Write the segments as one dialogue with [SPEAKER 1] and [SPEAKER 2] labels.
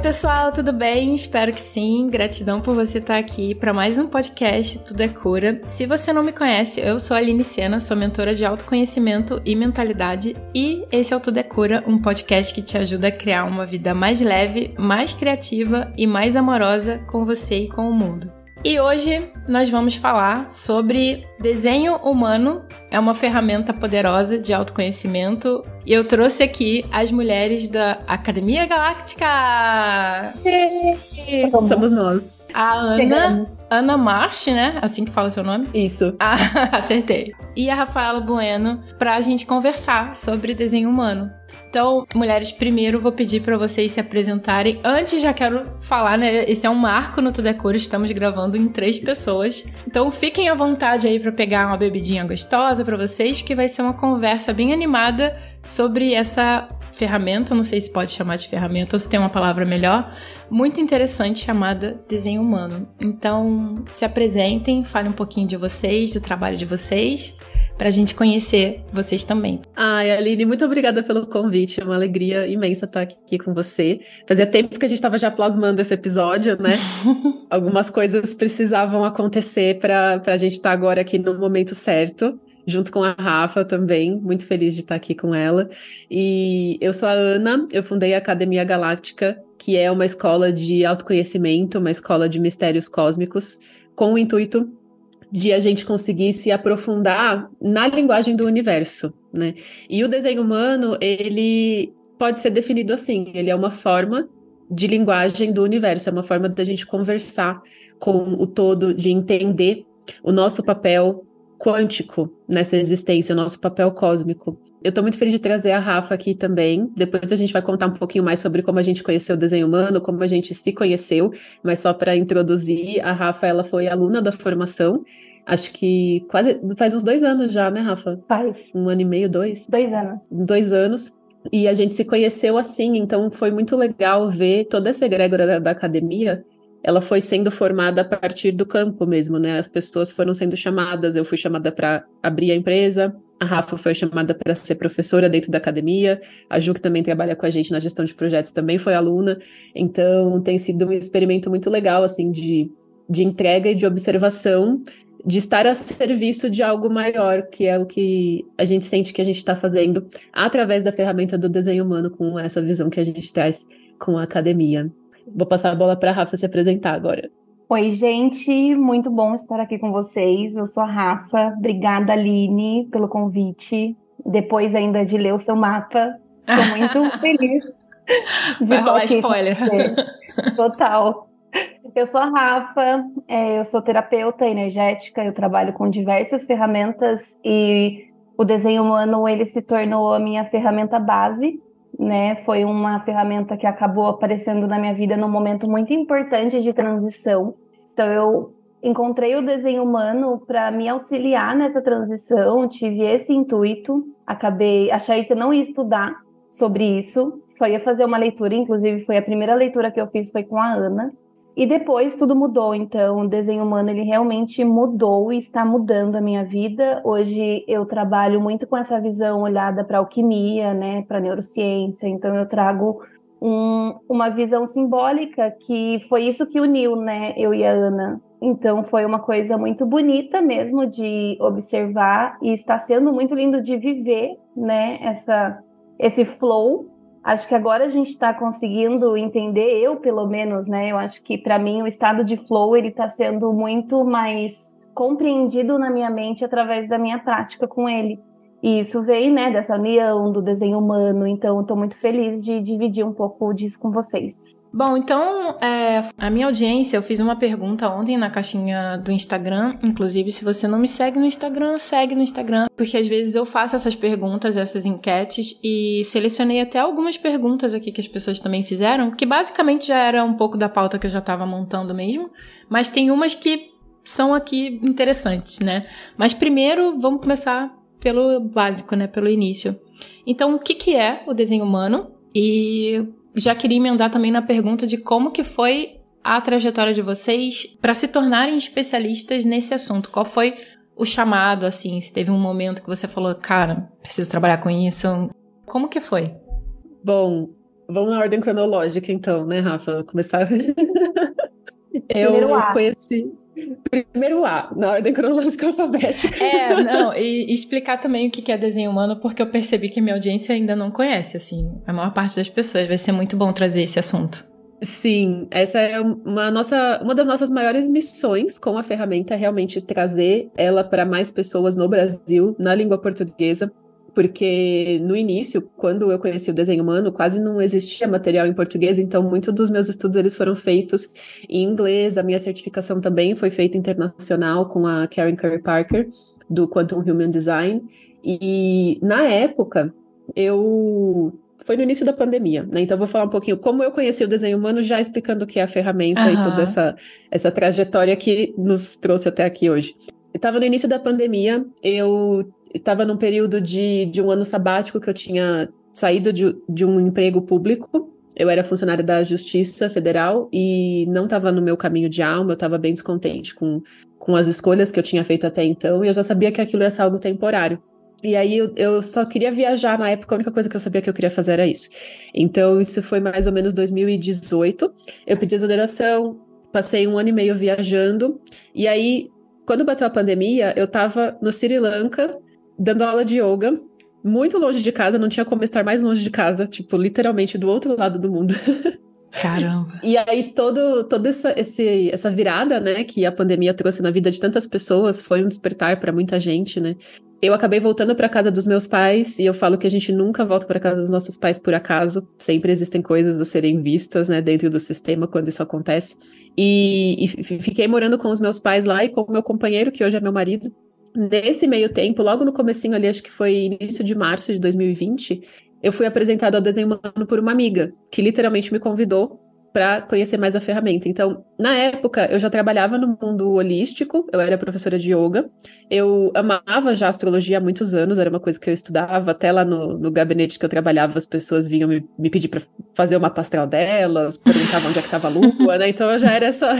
[SPEAKER 1] pessoal, tudo bem? Espero que sim. Gratidão por você estar aqui para mais um podcast Tudo é Cura. Se você não me conhece, eu sou a Aline Sena, sou mentora de autoconhecimento e mentalidade e esse é o Tudo é Cura, um podcast que te ajuda a criar uma vida mais leve, mais criativa e mais amorosa com você e com o mundo. E hoje nós vamos falar sobre desenho humano. É uma ferramenta poderosa de autoconhecimento. E eu trouxe aqui as mulheres da Academia Galáctica!
[SPEAKER 2] Somos nós.
[SPEAKER 1] A Ana, Ana March, né? Assim que fala seu nome?
[SPEAKER 2] Isso.
[SPEAKER 1] Ah, acertei. E a Rafaela Bueno, pra gente conversar sobre desenho humano. Então, mulheres, primeiro vou pedir para vocês se apresentarem. Antes, já quero falar, né? Esse é um marco no Tudo estamos gravando em três pessoas. Então, fiquem à vontade aí para pegar uma bebidinha gostosa para vocês, que vai ser uma conversa bem animada sobre essa ferramenta, não sei se pode chamar de ferramenta ou se tem uma palavra melhor, muito interessante chamada desenho humano. Então, se apresentem, falem um pouquinho de vocês, do trabalho de vocês para a gente conhecer vocês também.
[SPEAKER 2] Ai, Aline, muito obrigada pelo convite. É uma alegria imensa estar aqui com você. Fazia tempo que a gente estava já plasmando esse episódio, né? Algumas coisas precisavam acontecer para a gente estar tá agora aqui no momento certo junto com a Rafa também, muito feliz de estar aqui com ela. E eu sou a Ana, eu fundei a Academia Galáctica, que é uma escola de autoconhecimento, uma escola de mistérios cósmicos, com o intuito de a gente conseguir se aprofundar na linguagem do universo, né? E o desenho humano, ele pode ser definido assim, ele é uma forma de linguagem do universo, é uma forma da gente conversar com o todo, de entender o nosso papel quântico nessa existência, o nosso papel cósmico. Eu estou muito feliz de trazer a Rafa aqui também. Depois a gente vai contar um pouquinho mais sobre como a gente conheceu o desenho humano, como a gente se conheceu, mas só para introduzir, a Rafa ela foi aluna da formação. Acho que quase faz uns dois anos já, né, Rafa?
[SPEAKER 3] Faz.
[SPEAKER 2] Um ano e meio, dois?
[SPEAKER 3] Dois anos.
[SPEAKER 2] Dois anos. E a gente se conheceu assim, então foi muito legal ver toda essa egrégora da, da academia ela foi sendo formada a partir do campo mesmo, né? As pessoas foram sendo chamadas, eu fui chamada para abrir a empresa, a Rafa foi chamada para ser professora dentro da academia, a Ju, que também trabalha com a gente na gestão de projetos, também foi aluna. Então, tem sido um experimento muito legal, assim, de, de entrega e de observação, de estar a serviço de algo maior, que é o que a gente sente que a gente está fazendo através da ferramenta do desenho humano, com essa visão que a gente traz com a academia. Vou passar a bola para a Rafa se apresentar agora.
[SPEAKER 3] Oi, gente, muito bom estar aqui com vocês. Eu sou a Rafa. Obrigada, Aline, pelo convite. Depois ainda de ler o seu mapa. Estou muito feliz
[SPEAKER 1] de Vai rolar spoiler.
[SPEAKER 3] Total. Eu sou a Rafa, é, eu sou terapeuta energética, eu trabalho com diversas ferramentas e o desenho humano ele se tornou a minha ferramenta base né? Foi uma ferramenta que acabou aparecendo na minha vida num momento muito importante de transição. Então eu encontrei o desenho humano para me auxiliar nessa transição, tive esse intuito, acabei, achei que não ia estudar sobre isso, só ia fazer uma leitura, inclusive foi a primeira leitura que eu fiz foi com a Ana. E depois tudo mudou, então o desenho humano ele realmente mudou e está mudando a minha vida. Hoje eu trabalho muito com essa visão olhada para alquimia, né, para neurociência. Então eu trago um, uma visão simbólica que foi isso que uniu, né, eu e a Ana. Então foi uma coisa muito bonita mesmo de observar e está sendo muito lindo de viver, né, essa esse flow Acho que agora a gente está conseguindo entender, eu pelo menos, né? Eu acho que para mim o estado de flow ele está sendo muito mais compreendido na minha mente através da minha prática com ele. E isso veio, né, dessa união do desenho humano. Então, estou muito feliz de dividir um pouco disso com vocês.
[SPEAKER 1] Bom, então, é, a minha audiência, eu fiz uma pergunta ontem na caixinha do Instagram. Inclusive, se você não me segue no Instagram, segue no Instagram. Porque às vezes eu faço essas perguntas, essas enquetes, e selecionei até algumas perguntas aqui que as pessoas também fizeram, que basicamente já era um pouco da pauta que eu já estava montando mesmo. Mas tem umas que são aqui interessantes, né? Mas primeiro, vamos começar pelo básico, né? Pelo início. Então, o que, que é o desenho humano? E já queria emendar também na pergunta de como que foi a trajetória de vocês para se tornarem especialistas nesse assunto. Qual foi o chamado, assim? Se teve um momento que você falou, cara, preciso trabalhar com isso. Como que foi?
[SPEAKER 2] Bom, Vamos na ordem cronológica, então, né, Rafa? Começar. eu conheci. Primeiro A, na ordem cronológica alfabética.
[SPEAKER 1] É, não, e explicar também o que é desenho humano, porque eu percebi que minha audiência ainda não conhece, assim, a maior parte das pessoas. Vai ser muito bom trazer esse assunto.
[SPEAKER 2] Sim, essa é uma, nossa, uma das nossas maiores missões com a ferramenta, é realmente trazer ela para mais pessoas no Brasil, na língua portuguesa, porque no início, quando eu conheci o desenho humano, quase não existia material em português, então muitos dos meus estudos eles foram feitos em inglês, a minha certificação também foi feita internacional com a Karen Curry Parker, do Quantum Human Design, e na época eu foi no início da pandemia, né? Então vou falar um pouquinho como eu conheci o desenho humano, já explicando o que é a ferramenta uhum. e toda essa, essa trajetória que nos trouxe até aqui hoje. Estava no início da pandemia, eu estava num período de, de um ano sabático que eu tinha saído de, de um emprego público. Eu era funcionária da Justiça Federal e não estava no meu caminho de alma, eu estava bem descontente com, com as escolhas que eu tinha feito até então, e eu já sabia que aquilo ia ser algo temporário. E aí eu, eu, só queria viajar na época, a única coisa que eu sabia que eu queria fazer era isso. Então isso foi mais ou menos 2018. Eu pedi exoneração, passei um ano e meio viajando, e aí, quando bateu a pandemia, eu estava no Sri Lanka dando aula de yoga, muito longe de casa, não tinha como estar mais longe de casa, tipo, literalmente do outro lado do mundo.
[SPEAKER 1] Caramba.
[SPEAKER 2] E aí, todo, toda essa, esse, essa virada, né, que a pandemia trouxe na vida de tantas pessoas, foi um despertar para muita gente, né? Eu acabei voltando para casa dos meus pais e eu falo que a gente nunca volta para casa dos nossos pais por acaso. Sempre existem coisas a serem vistas, né, dentro do sistema quando isso acontece. E, e fiquei morando com os meus pais lá e com o meu companheiro, que hoje é meu marido. Nesse meio tempo, logo no comecinho ali, acho que foi início de março de 2020, eu fui apresentado ao desenho humano por uma amiga, que literalmente me convidou para conhecer mais a ferramenta. Então, na época, eu já trabalhava no mundo holístico, eu era professora de yoga, eu amava já astrologia há muitos anos, era uma coisa que eu estudava, até lá no, no gabinete que eu trabalhava, as pessoas vinham me, me pedir para fazer uma mapa delas, perguntavam onde é que estava a lua, né? Então, eu já era essa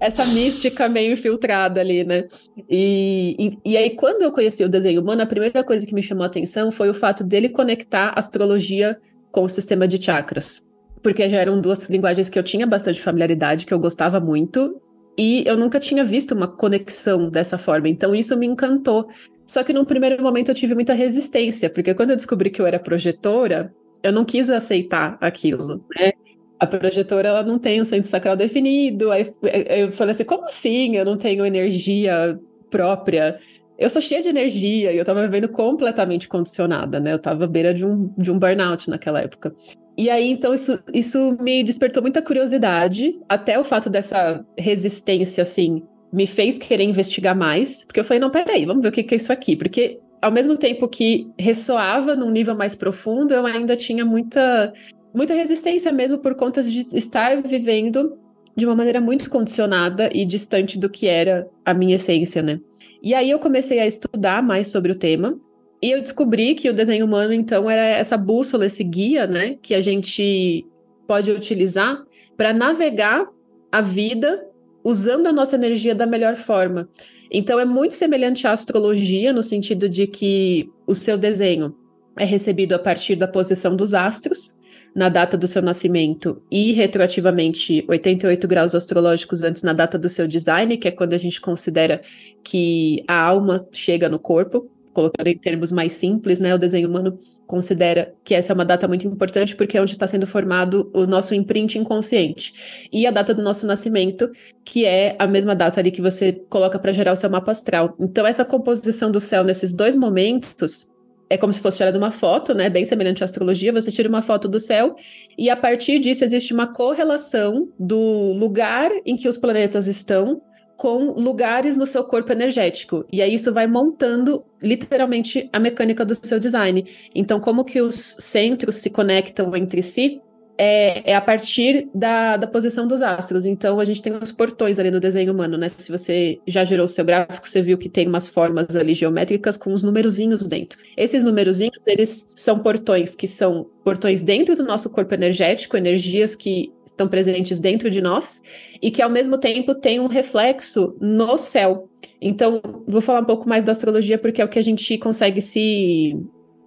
[SPEAKER 2] essa mística meio infiltrada ali, né? E, e, e, aí, quando eu conheci o desenho humano, a primeira coisa que me chamou a atenção foi o fato dele conectar astrologia com o sistema de chakras. Porque já eram duas linguagens que eu tinha bastante familiaridade, que eu gostava muito, e eu nunca tinha visto uma conexão dessa forma. Então, isso me encantou. Só que num primeiro momento eu tive muita resistência, porque quando eu descobri que eu era projetora, eu não quis aceitar aquilo, né? A projetora ela não tem um centro sacral definido. Aí eu falei assim, como assim? Eu não tenho energia própria. Eu sou cheia de energia e eu tava vivendo completamente condicionada, né? Eu tava à beira de um, de um burnout naquela época. E aí, então, isso, isso me despertou muita curiosidade, até o fato dessa resistência, assim, me fez querer investigar mais, porque eu falei, não, peraí, vamos ver o que, que é isso aqui, porque ao mesmo tempo que ressoava num nível mais profundo, eu ainda tinha muita muita resistência mesmo por conta de estar vivendo de uma maneira muito condicionada e distante do que era a minha essência, né? E aí eu comecei a estudar mais sobre o tema e eu descobri que o desenho humano então era essa bússola, esse guia, né, que a gente pode utilizar para navegar a vida usando a nossa energia da melhor forma. Então é muito semelhante à astrologia no sentido de que o seu desenho é recebido a partir da posição dos astros na data do seu nascimento e retroativamente 88 graus astrológicos antes na data do seu design, que é quando a gente considera que a alma chega no corpo, colocando em termos mais simples, né? O desenho humano considera que essa é uma data muito importante porque é onde está sendo formado o nosso imprint inconsciente. E a data do nosso nascimento, que é a mesma data ali que você coloca para gerar o seu mapa astral. Então, essa composição do céu nesses dois momentos é como se fosse tirada uma foto, né? Bem semelhante à astrologia, você tira uma foto do céu e a partir disso existe uma correlação do lugar em que os planetas estão com lugares no seu corpo energético. E aí isso vai montando literalmente a mecânica do seu design. Então, como que os centros se conectam entre si é, é, a partir da, da posição dos astros. Então, a gente tem os portões ali no desenho humano, né? Se você já gerou o seu gráfico, você viu que tem umas formas ali geométricas com uns numerozinhos dentro. Esses numerozinhos, eles são portões que são portões dentro do nosso corpo energético, energias que estão presentes dentro de nós e que, ao mesmo tempo, tem um reflexo no céu. Então, vou falar um pouco mais da astrologia porque é o que a gente consegue se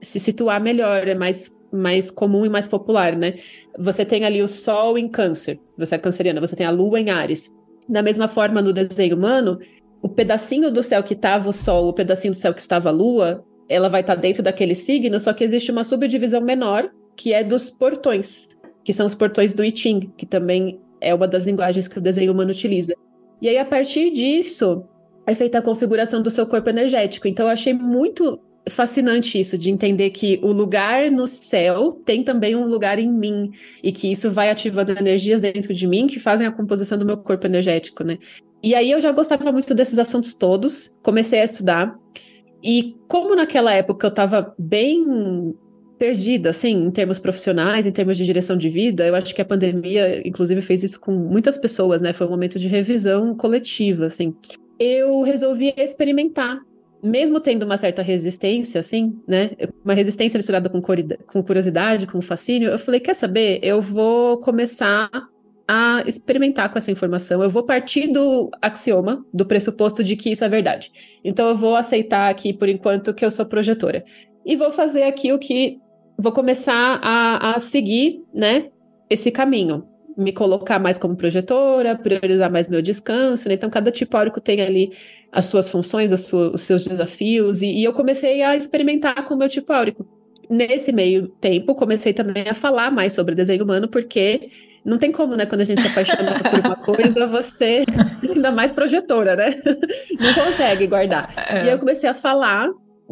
[SPEAKER 2] se situar melhor, é mais mais comum e mais popular, né? Você tem ali o Sol em Câncer, você é canceriana, você tem a Lua em Ares. Da mesma forma, no desenho humano, o pedacinho do céu que estava o Sol, o pedacinho do céu que estava a Lua, ela vai estar tá dentro daquele signo, só que existe uma subdivisão menor, que é dos portões, que são os portões do I Ching, que também é uma das linguagens que o desenho humano utiliza. E aí, a partir disso, é feita a configuração do seu corpo energético. Então, eu achei muito fascinante isso, de entender que o lugar no céu tem também um lugar em mim, e que isso vai ativando energias dentro de mim que fazem a composição do meu corpo energético, né? E aí eu já gostava muito desses assuntos todos, comecei a estudar, e como naquela época eu estava bem perdida, assim, em termos profissionais, em termos de direção de vida. Eu acho que a pandemia, inclusive, fez isso com muitas pessoas, né? Foi um momento de revisão coletiva, assim. Eu resolvi experimentar, mesmo tendo uma certa resistência, assim, né? Uma resistência misturada com, com curiosidade, com fascínio. Eu falei, quer saber? Eu vou começar a experimentar com essa informação. Eu vou partir do axioma, do pressuposto de que isso é verdade. Então eu vou aceitar aqui, por enquanto, que eu sou projetora. E vou fazer aqui o que vou começar a, a seguir, né, esse caminho. Me colocar mais como projetora, priorizar mais meu descanso, né? Então, cada tipo áurico tem ali as suas funções, as suas, os seus desafios, e, e eu comecei a experimentar com o meu tipo áurico. Nesse meio tempo, comecei também a falar mais sobre desenho humano, porque não tem como, né? Quando a gente se apaixona por uma coisa, você, ainda mais projetora, né? Não consegue guardar. É. E aí eu comecei a falar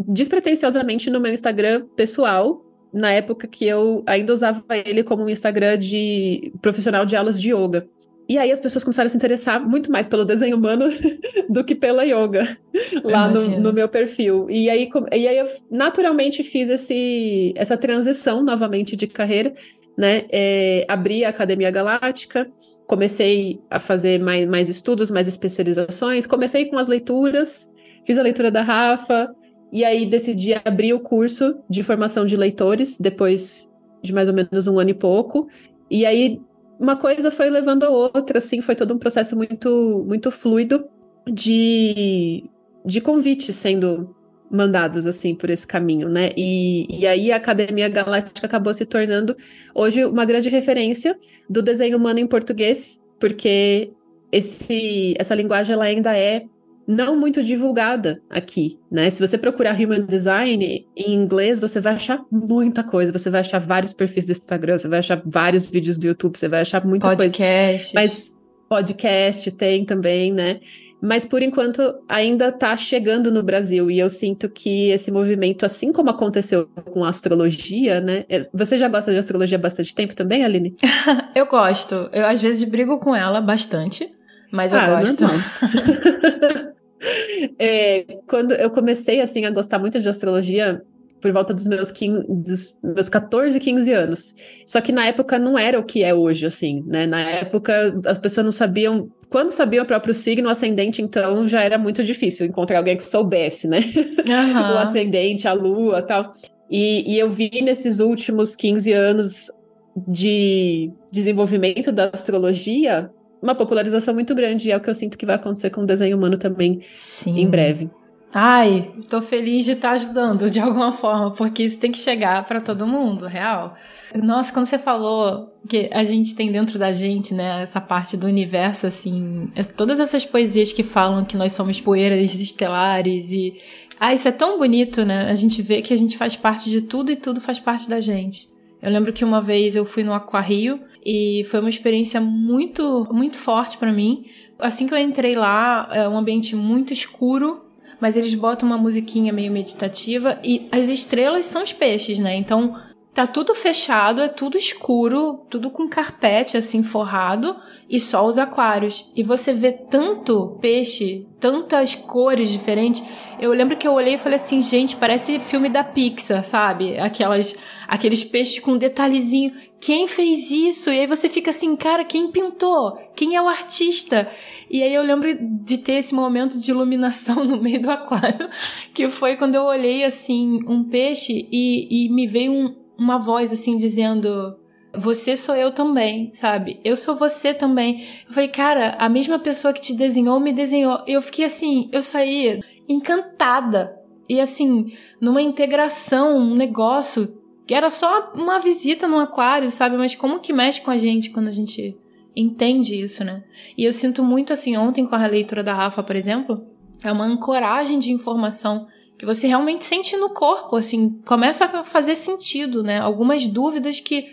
[SPEAKER 2] despretensiosamente no meu Instagram pessoal, na época que eu ainda usava ele como um Instagram de profissional de aulas de yoga. E aí as pessoas começaram a se interessar muito mais pelo desenho humano do que pela yoga lá no, no, meu perfil. E aí, e aí eu naturalmente fiz esse, essa transição novamente de carreira, né? É, abri a Academia Galáctica, comecei a fazer mais, mais estudos, mais especializações, comecei com as leituras, fiz a leitura da Rafa, e aí decidi abrir o curso de formação de leitores, depois de mais ou menos um ano e pouco. E aí uma coisa foi levando a outra, assim, foi todo um processo muito, muito fluido de, de convites sendo mandados, assim, por esse caminho, né? E, e aí a Academia Galáctica acabou se tornando hoje uma grande referência do desenho humano em português, porque esse, essa linguagem ela ainda é não muito divulgada aqui, né? Se você procurar Human Design em inglês, você vai achar muita coisa. Você vai achar vários perfis do Instagram, você vai achar vários vídeos do YouTube, você vai achar muita
[SPEAKER 1] podcast.
[SPEAKER 2] coisa. Mas podcast tem também, né? Mas por enquanto ainda está chegando no Brasil e eu sinto que esse movimento, assim como aconteceu com a astrologia, né? É, você já gosta de astrologia há bastante tempo também, Aline?
[SPEAKER 1] eu gosto. Eu às vezes brigo com ela bastante, mas eu ah, gosto.
[SPEAKER 2] É, quando eu comecei assim a gostar muito de astrologia por volta dos meus, 15, dos meus 14, 15 anos. Só que na época não era o que é hoje, assim, né? Na época as pessoas não sabiam. Quando sabiam o próprio signo, o ascendente, então já era muito difícil encontrar alguém que soubesse, né? Uhum. o ascendente, a lua tal. E, e eu vi nesses últimos 15 anos de desenvolvimento da astrologia uma popularização muito grande. E é o que eu sinto que vai acontecer com o desenho humano também Sim. em breve.
[SPEAKER 1] Ai, tô feliz de estar tá ajudando de alguma forma, porque isso tem que chegar para todo mundo, real. Nossa, quando você falou que a gente tem dentro da gente, né, essa parte do universo, assim, todas essas poesias que falam que nós somos poeiras estelares e. Ah, isso é tão bonito, né? A gente vê que a gente faz parte de tudo e tudo faz parte da gente. Eu lembro que uma vez eu fui no Aquarrio e foi uma experiência muito, muito forte para mim. Assim que eu entrei lá, é um ambiente muito escuro, mas eles botam uma musiquinha meio meditativa e as estrelas são os peixes, né? Então tá tudo fechado, é tudo escuro, tudo com carpete assim forrado e só os aquários. E você vê tanto peixe, tantas cores diferentes. Eu lembro que eu olhei e falei assim, gente, parece filme da Pixar, sabe? Aquelas aqueles peixes com detalhezinho. Quem fez isso? E aí você fica assim, cara, quem pintou? Quem é o artista? E aí eu lembro de ter esse momento de iluminação no meio do aquário, que foi quando eu olhei assim um peixe e, e me veio um, uma voz assim dizendo você sou eu também, sabe? Eu sou você também. Eu falei, cara, a mesma pessoa que te desenhou me desenhou. Eu fiquei assim, eu saí encantada. E assim, numa integração, um negócio que era só uma visita no aquário, sabe? Mas como que mexe com a gente quando a gente entende isso, né? E eu sinto muito assim, ontem com a leitura da Rafa, por exemplo, é uma ancoragem de informação que você realmente sente no corpo, assim, começa a fazer sentido, né? Algumas dúvidas que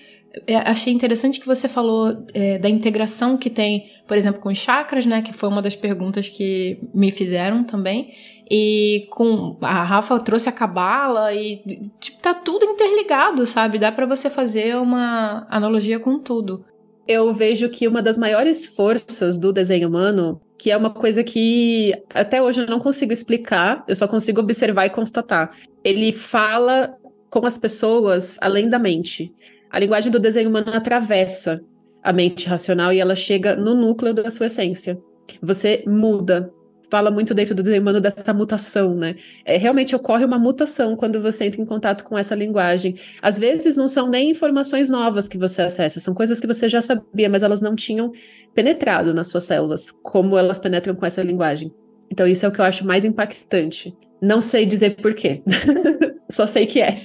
[SPEAKER 1] é, achei interessante que você falou é, da integração que tem, por exemplo, com os chakras, né? Que foi uma das perguntas que me fizeram também. E com a Rafa trouxe a cabala e tipo, tá tudo interligado, sabe? Dá para você fazer uma analogia com tudo.
[SPEAKER 2] Eu vejo que uma das maiores forças do desenho humano, que é uma coisa que até hoje eu não consigo explicar, eu só consigo observar e constatar. Ele fala com as pessoas além da mente. A linguagem do desenho humano atravessa a mente racional e ela chega no núcleo da sua essência. Você muda. Fala muito dentro do desenho humano dessa mutação, né? É, realmente ocorre uma mutação quando você entra em contato com essa linguagem. Às vezes não são nem informações novas que você acessa, são coisas que você já sabia, mas elas não tinham penetrado nas suas células, como elas penetram com essa linguagem. Então, isso é o que eu acho mais impactante. Não sei dizer porquê, só sei que é.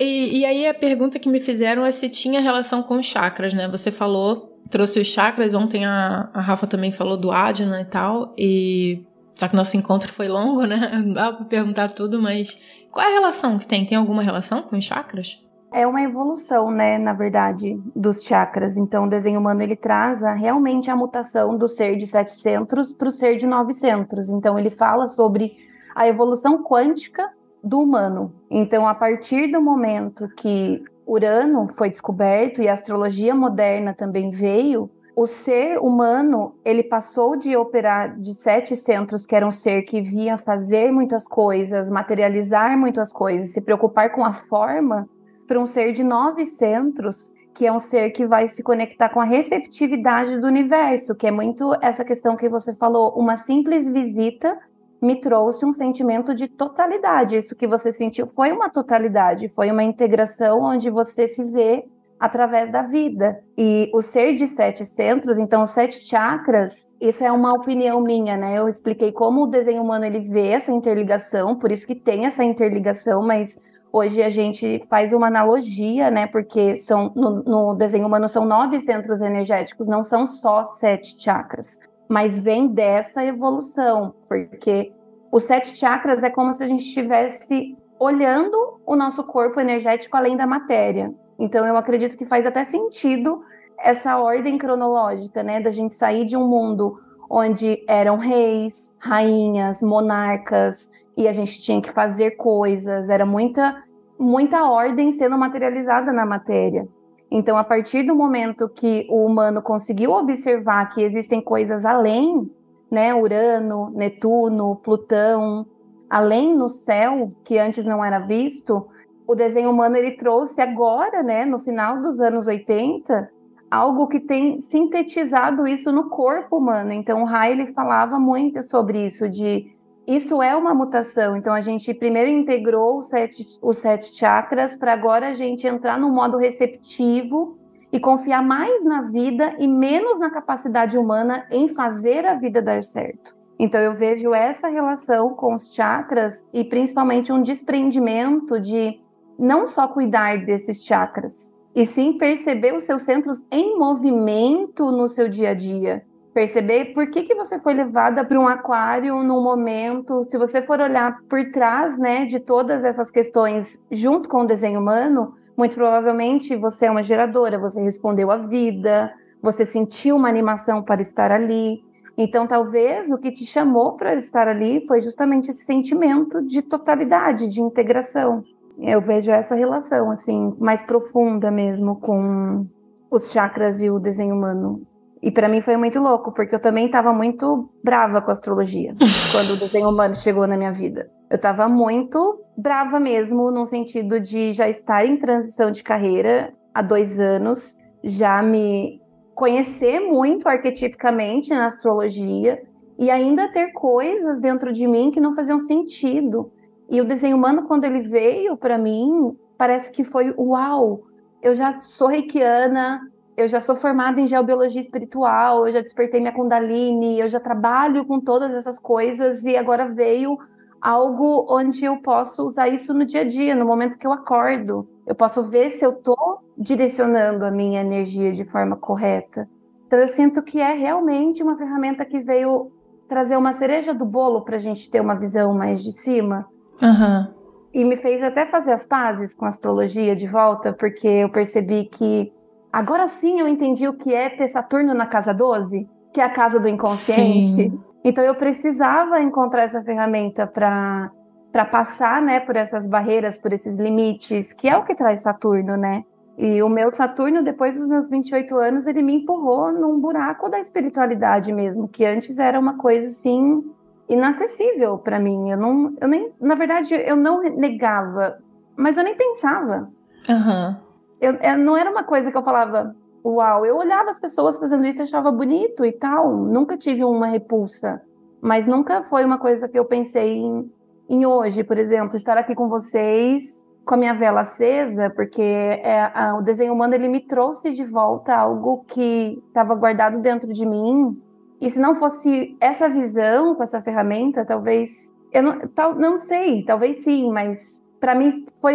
[SPEAKER 1] E, e, aí a pergunta que me fizeram é se tinha relação com chakras, né? Você falou, trouxe os chakras, ontem a, a Rafa também falou do Adna e tal, e já que nosso encontro foi longo, né? Não dá pra perguntar tudo, mas qual é a relação que tem? Tem alguma relação com os chakras?
[SPEAKER 3] É uma evolução, né, na verdade, dos chakras. Então, o desenho humano ele traz a, realmente a mutação do ser de sete centros para o ser de nove centros. Então, ele fala sobre a evolução quântica do humano. Então, a partir do momento que Urano foi descoberto e a astrologia moderna também veio, o ser humano ele passou de operar de sete centros, que era um ser que via fazer muitas coisas, materializar muitas coisas, se preocupar com a forma, para um ser de nove centros, que é um ser que vai se conectar com a receptividade do universo, que é muito essa questão que você falou, uma simples visita me trouxe um sentimento de totalidade. Isso que você sentiu foi uma totalidade, foi uma integração onde você se vê através da vida. E o ser de sete centros, então os sete chakras, isso é uma opinião minha, né? Eu expliquei como o desenho humano ele vê essa interligação, por isso que tem essa interligação, mas hoje a gente faz uma analogia, né? Porque são no, no desenho humano são nove centros energéticos, não são só sete chakras mas vem dessa evolução, porque os sete chakras é como se a gente estivesse olhando o nosso corpo energético além da matéria. Então eu acredito que faz até sentido essa ordem cronológica, né, da gente sair de um mundo onde eram reis, rainhas, monarcas e a gente tinha que fazer coisas, era muita muita ordem sendo materializada na matéria. Então, a partir do momento que o humano conseguiu observar que existem coisas além, né, Urano, Netuno, Plutão, além no céu, que antes não era visto, o desenho humano ele trouxe agora, né, no final dos anos 80, algo que tem sintetizado isso no corpo humano. Então, o Rai ele falava muito sobre isso de isso é uma mutação. Então, a gente primeiro integrou os sete, os sete chakras para agora a gente entrar no modo receptivo e confiar mais na vida e menos na capacidade humana em fazer a vida dar certo. Então, eu vejo essa relação com os chakras e principalmente um desprendimento de não só cuidar desses chakras, e sim perceber os seus centros em movimento no seu dia a dia perceber por que, que você foi levada para um aquário num momento, se você for olhar por trás, né, de todas essas questões junto com o desenho humano, muito provavelmente você é uma geradora, você respondeu à vida, você sentiu uma animação para estar ali. Então, talvez o que te chamou para estar ali foi justamente esse sentimento de totalidade, de integração. Eu vejo essa relação assim mais profunda mesmo com os chakras e o desenho humano. E para mim foi muito louco, porque eu também estava muito brava com a astrologia quando o desenho humano chegou na minha vida. Eu estava muito brava mesmo, no sentido de já estar em transição de carreira há dois anos, já me conhecer muito arquetipicamente na astrologia e ainda ter coisas dentro de mim que não faziam sentido. E o desenho humano, quando ele veio para mim, parece que foi uau! Eu já sou reikiana, eu já sou formada em geobiologia espiritual, eu já despertei minha Kundalini, eu já trabalho com todas essas coisas e agora veio algo onde eu posso usar isso no dia a dia, no momento que eu acordo. Eu posso ver se eu estou direcionando a minha energia de forma correta. Então, eu sinto que é realmente uma ferramenta que veio trazer uma cereja do bolo para a gente ter uma visão mais de cima.
[SPEAKER 1] Uhum.
[SPEAKER 3] E me fez até fazer as pazes com a astrologia de volta, porque eu percebi que agora sim eu entendi o que é ter Saturno na casa 12, que é a casa do inconsciente. Sim. Então eu precisava encontrar essa ferramenta para para passar, né, por essas barreiras, por esses limites, que é o que traz Saturno, né? E o meu Saturno, depois dos meus 28 anos, ele me empurrou num buraco da espiritualidade mesmo, que antes era uma coisa assim inacessível para mim. Eu não, eu nem, na verdade, eu não negava, mas eu nem pensava.
[SPEAKER 1] Uhum.
[SPEAKER 3] Eu, eu, não era uma coisa que eu falava, uau. Eu olhava as pessoas fazendo isso e achava bonito e tal. Nunca tive uma repulsa, mas nunca foi uma coisa que eu pensei em, em hoje, por exemplo, estar aqui com vocês com a minha vela acesa, porque é, a, o desenho humano ele me trouxe de volta algo que estava guardado dentro de mim. E se não fosse essa visão com essa ferramenta, talvez eu não, tal, não sei, talvez sim, mas para mim foi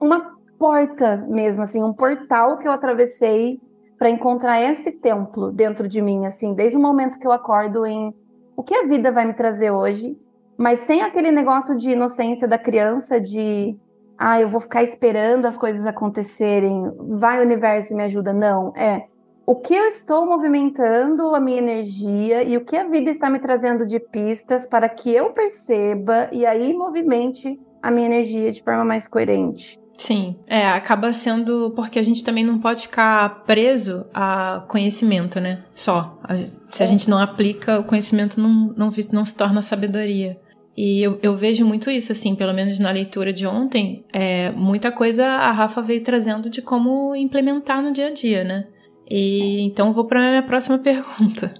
[SPEAKER 3] uma porta mesmo, assim, um portal que eu atravessei para encontrar esse templo dentro de mim, assim, desde o momento que eu acordo em o que a vida vai me trazer hoje, mas sem aquele negócio de inocência da criança de ah, eu vou ficar esperando as coisas acontecerem, vai o universo me ajuda. Não, é o que eu estou movimentando a minha energia e o que a vida está me trazendo de pistas para que eu perceba e aí movimente a minha energia de forma mais coerente.
[SPEAKER 1] Sim, é, acaba sendo porque a gente também não pode ficar preso a conhecimento, né? Só. Se a é. gente não aplica, o conhecimento não, não, não se torna sabedoria. E eu, eu, vejo muito isso, assim, pelo menos na leitura de ontem, é, muita coisa a Rafa veio trazendo de como implementar no dia a dia, né? E então vou para a minha próxima pergunta.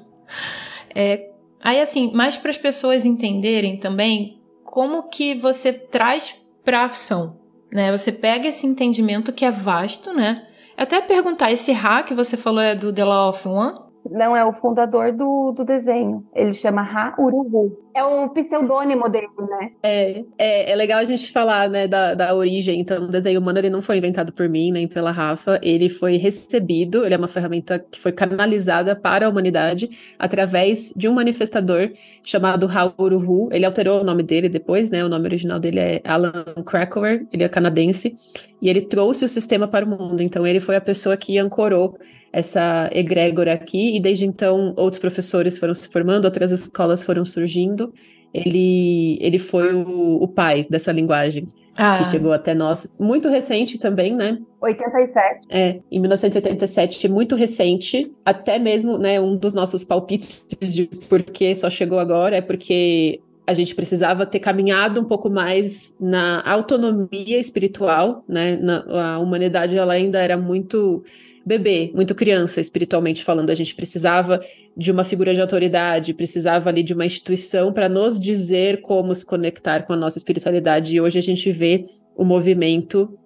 [SPEAKER 1] É, aí, assim, mais para as pessoas entenderem também como que você traz para ação, né? Você pega esse entendimento que é vasto, né? Até perguntar, esse Ra que você falou é do The Law of One?
[SPEAKER 3] Não, é o fundador do, do desenho. Ele chama Ha Uruhu. É o pseudônimo dele, né?
[SPEAKER 2] É, é, é, legal a gente falar, né, da, da origem. Então, o desenho humano, ele não foi inventado por mim, nem pela Rafa. Ele foi recebido, ele é uma ferramenta que foi canalizada para a humanidade através de um manifestador chamado Ha Uruhu. Ele alterou o nome dele depois, né? O nome original dele é Alan Krakower, ele é canadense. E ele trouxe o sistema para o mundo. Então, ele foi a pessoa que ancorou essa egrégora aqui, e desde então outros professores foram se formando, outras escolas foram surgindo. Ele, ele foi o, o pai dessa linguagem. Ah. Que chegou até nós. Muito recente também, né?
[SPEAKER 3] 87.
[SPEAKER 2] É, em 1987, muito recente. Até mesmo, né, um dos nossos palpites de por que só chegou agora é porque a gente precisava ter caminhado um pouco mais na autonomia espiritual, né? Na, a humanidade ela ainda era muito bebê, muito criança, espiritualmente falando. A gente precisava de uma figura de autoridade, precisava ali de uma instituição para nos dizer como se conectar com a nossa espiritualidade. E hoje a gente vê o movimento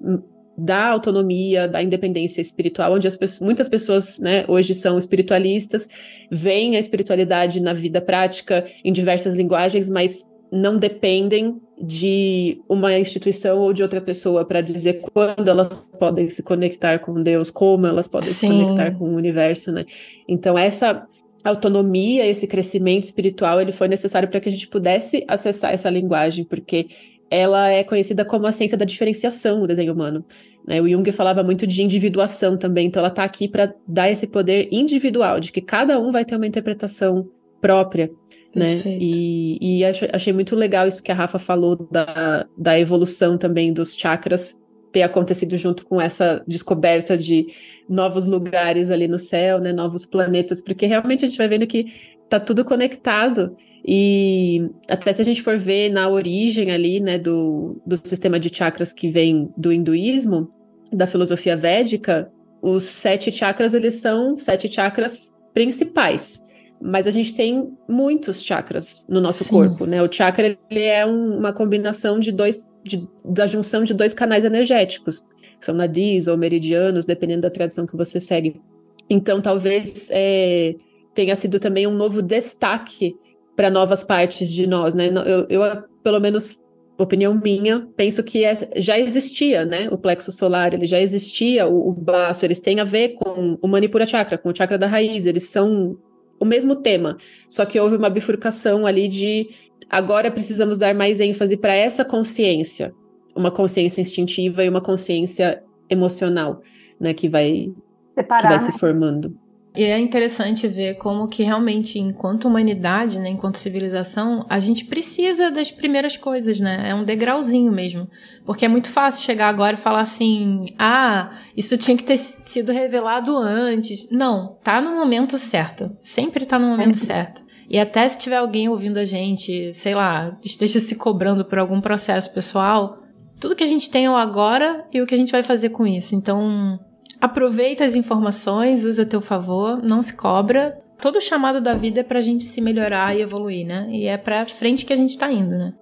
[SPEAKER 2] da autonomia, da independência espiritual, onde pessoas, muitas pessoas, né, hoje são espiritualistas, veem a espiritualidade na vida prática em diversas linguagens, mas não dependem de uma instituição ou de outra pessoa para dizer quando elas podem se conectar com Deus, como elas podem Sim. se conectar com o universo, né? Então essa autonomia, esse crescimento espiritual, ele foi necessário para que a gente pudesse acessar essa linguagem, porque ela é conhecida como a ciência da diferenciação, o desenho humano. Né? O Jung falava muito de individuação também, então ela está aqui para dar esse poder individual, de que cada um vai ter uma interpretação própria né? E, e achei muito legal isso que a Rafa falou da, da evolução também dos chakras ter acontecido junto com essa descoberta de novos lugares ali no céu, né, novos planetas, porque realmente a gente vai vendo que tá tudo conectado. E até se a gente for ver na origem ali, né, do, do sistema de chakras que vem do hinduísmo, da filosofia védica, os sete chakras eles são sete chakras principais mas a gente tem muitos chakras no nosso Sim. corpo, né? O chakra ele é um, uma combinação de dois, de, da junção de dois canais energéticos, que são nadis ou meridianos, dependendo da tradição que você segue. Então, talvez é, tenha sido também um novo destaque para novas partes de nós, né? Eu, eu, pelo menos, opinião minha, penso que é, já existia, né? O plexo solar, ele já existia, o, o baço, eles têm a ver com o Manipura Chakra, com o chakra da raiz, eles são o mesmo tema, só que houve uma bifurcação ali de agora precisamos dar mais ênfase para essa consciência, uma consciência instintiva e uma consciência emocional, né, que vai Separar, que vai né? se formando.
[SPEAKER 1] E é interessante ver como que realmente, enquanto humanidade, né, enquanto civilização, a gente precisa das primeiras coisas, né? É um degrauzinho mesmo. Porque é muito fácil chegar agora e falar assim: ah, isso tinha que ter sido revelado antes. Não, tá no momento certo. Sempre tá no momento certo. E até se tiver alguém ouvindo a gente, sei lá, esteja se cobrando por algum processo pessoal, tudo que a gente tem é o agora e o que a gente vai fazer com isso. Então, aproveita as informações, usa a teu favor, não se cobra. Todo chamado da vida é pra gente se melhorar e evoluir, né? E é pra frente que a gente tá indo, né?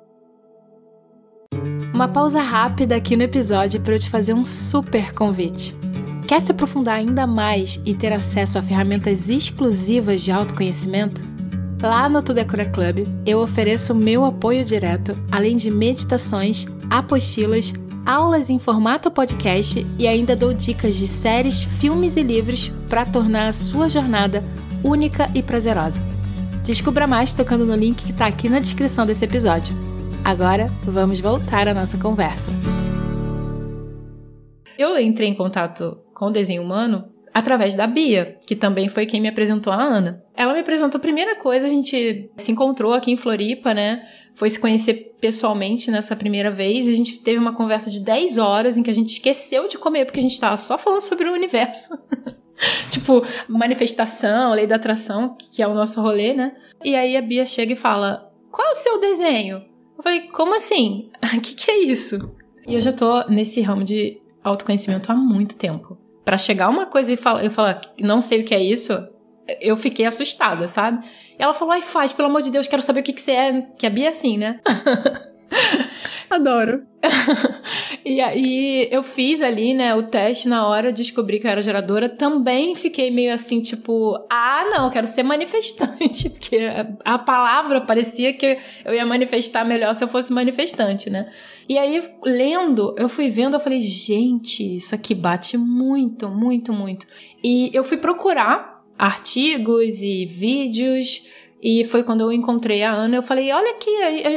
[SPEAKER 1] Uma pausa rápida aqui no episódio para eu te fazer um super convite. Quer se aprofundar ainda mais e ter acesso a ferramentas exclusivas de autoconhecimento? Lá no Tudo é Club, eu ofereço meu apoio direto, além de meditações, apostilas, aulas em formato podcast e ainda dou dicas de séries, filmes e livros para tornar a sua jornada única e prazerosa. Descubra mais tocando no link que está aqui na descrição desse episódio. Agora, vamos voltar à nossa conversa. Eu entrei em contato com o desenho humano através da Bia, que também foi quem me apresentou a Ana. Ela me apresentou a primeira coisa, a gente se encontrou aqui em Floripa, né? Foi se conhecer pessoalmente nessa primeira vez a gente teve uma conversa de 10 horas em que a gente esqueceu de comer porque a gente tava só falando sobre o universo. tipo, manifestação, lei da atração, que é o nosso rolê, né? E aí a Bia chega e fala: Qual é o seu desenho? Eu falei: Como assim? O que, que é isso? E eu já tô nesse ramo de autoconhecimento há muito tempo para chegar uma coisa e falar, eu falar, não sei o que é isso, eu fiquei assustada, sabe? E ela falou, ai, faz, pelo amor de Deus, quero saber o que, que você é. Que a Bia é assim, né?
[SPEAKER 2] Adoro.
[SPEAKER 1] e aí eu fiz ali, né, o teste na hora, descobri que eu era geradora. Também fiquei meio assim, tipo, ah, não, quero ser manifestante. Porque a palavra parecia que eu ia manifestar melhor se eu fosse manifestante, né? E aí, lendo, eu fui vendo, eu falei, gente, isso aqui bate muito, muito, muito. E eu fui procurar artigos e vídeos. E foi quando eu encontrei a Ana, eu falei, olha aqui,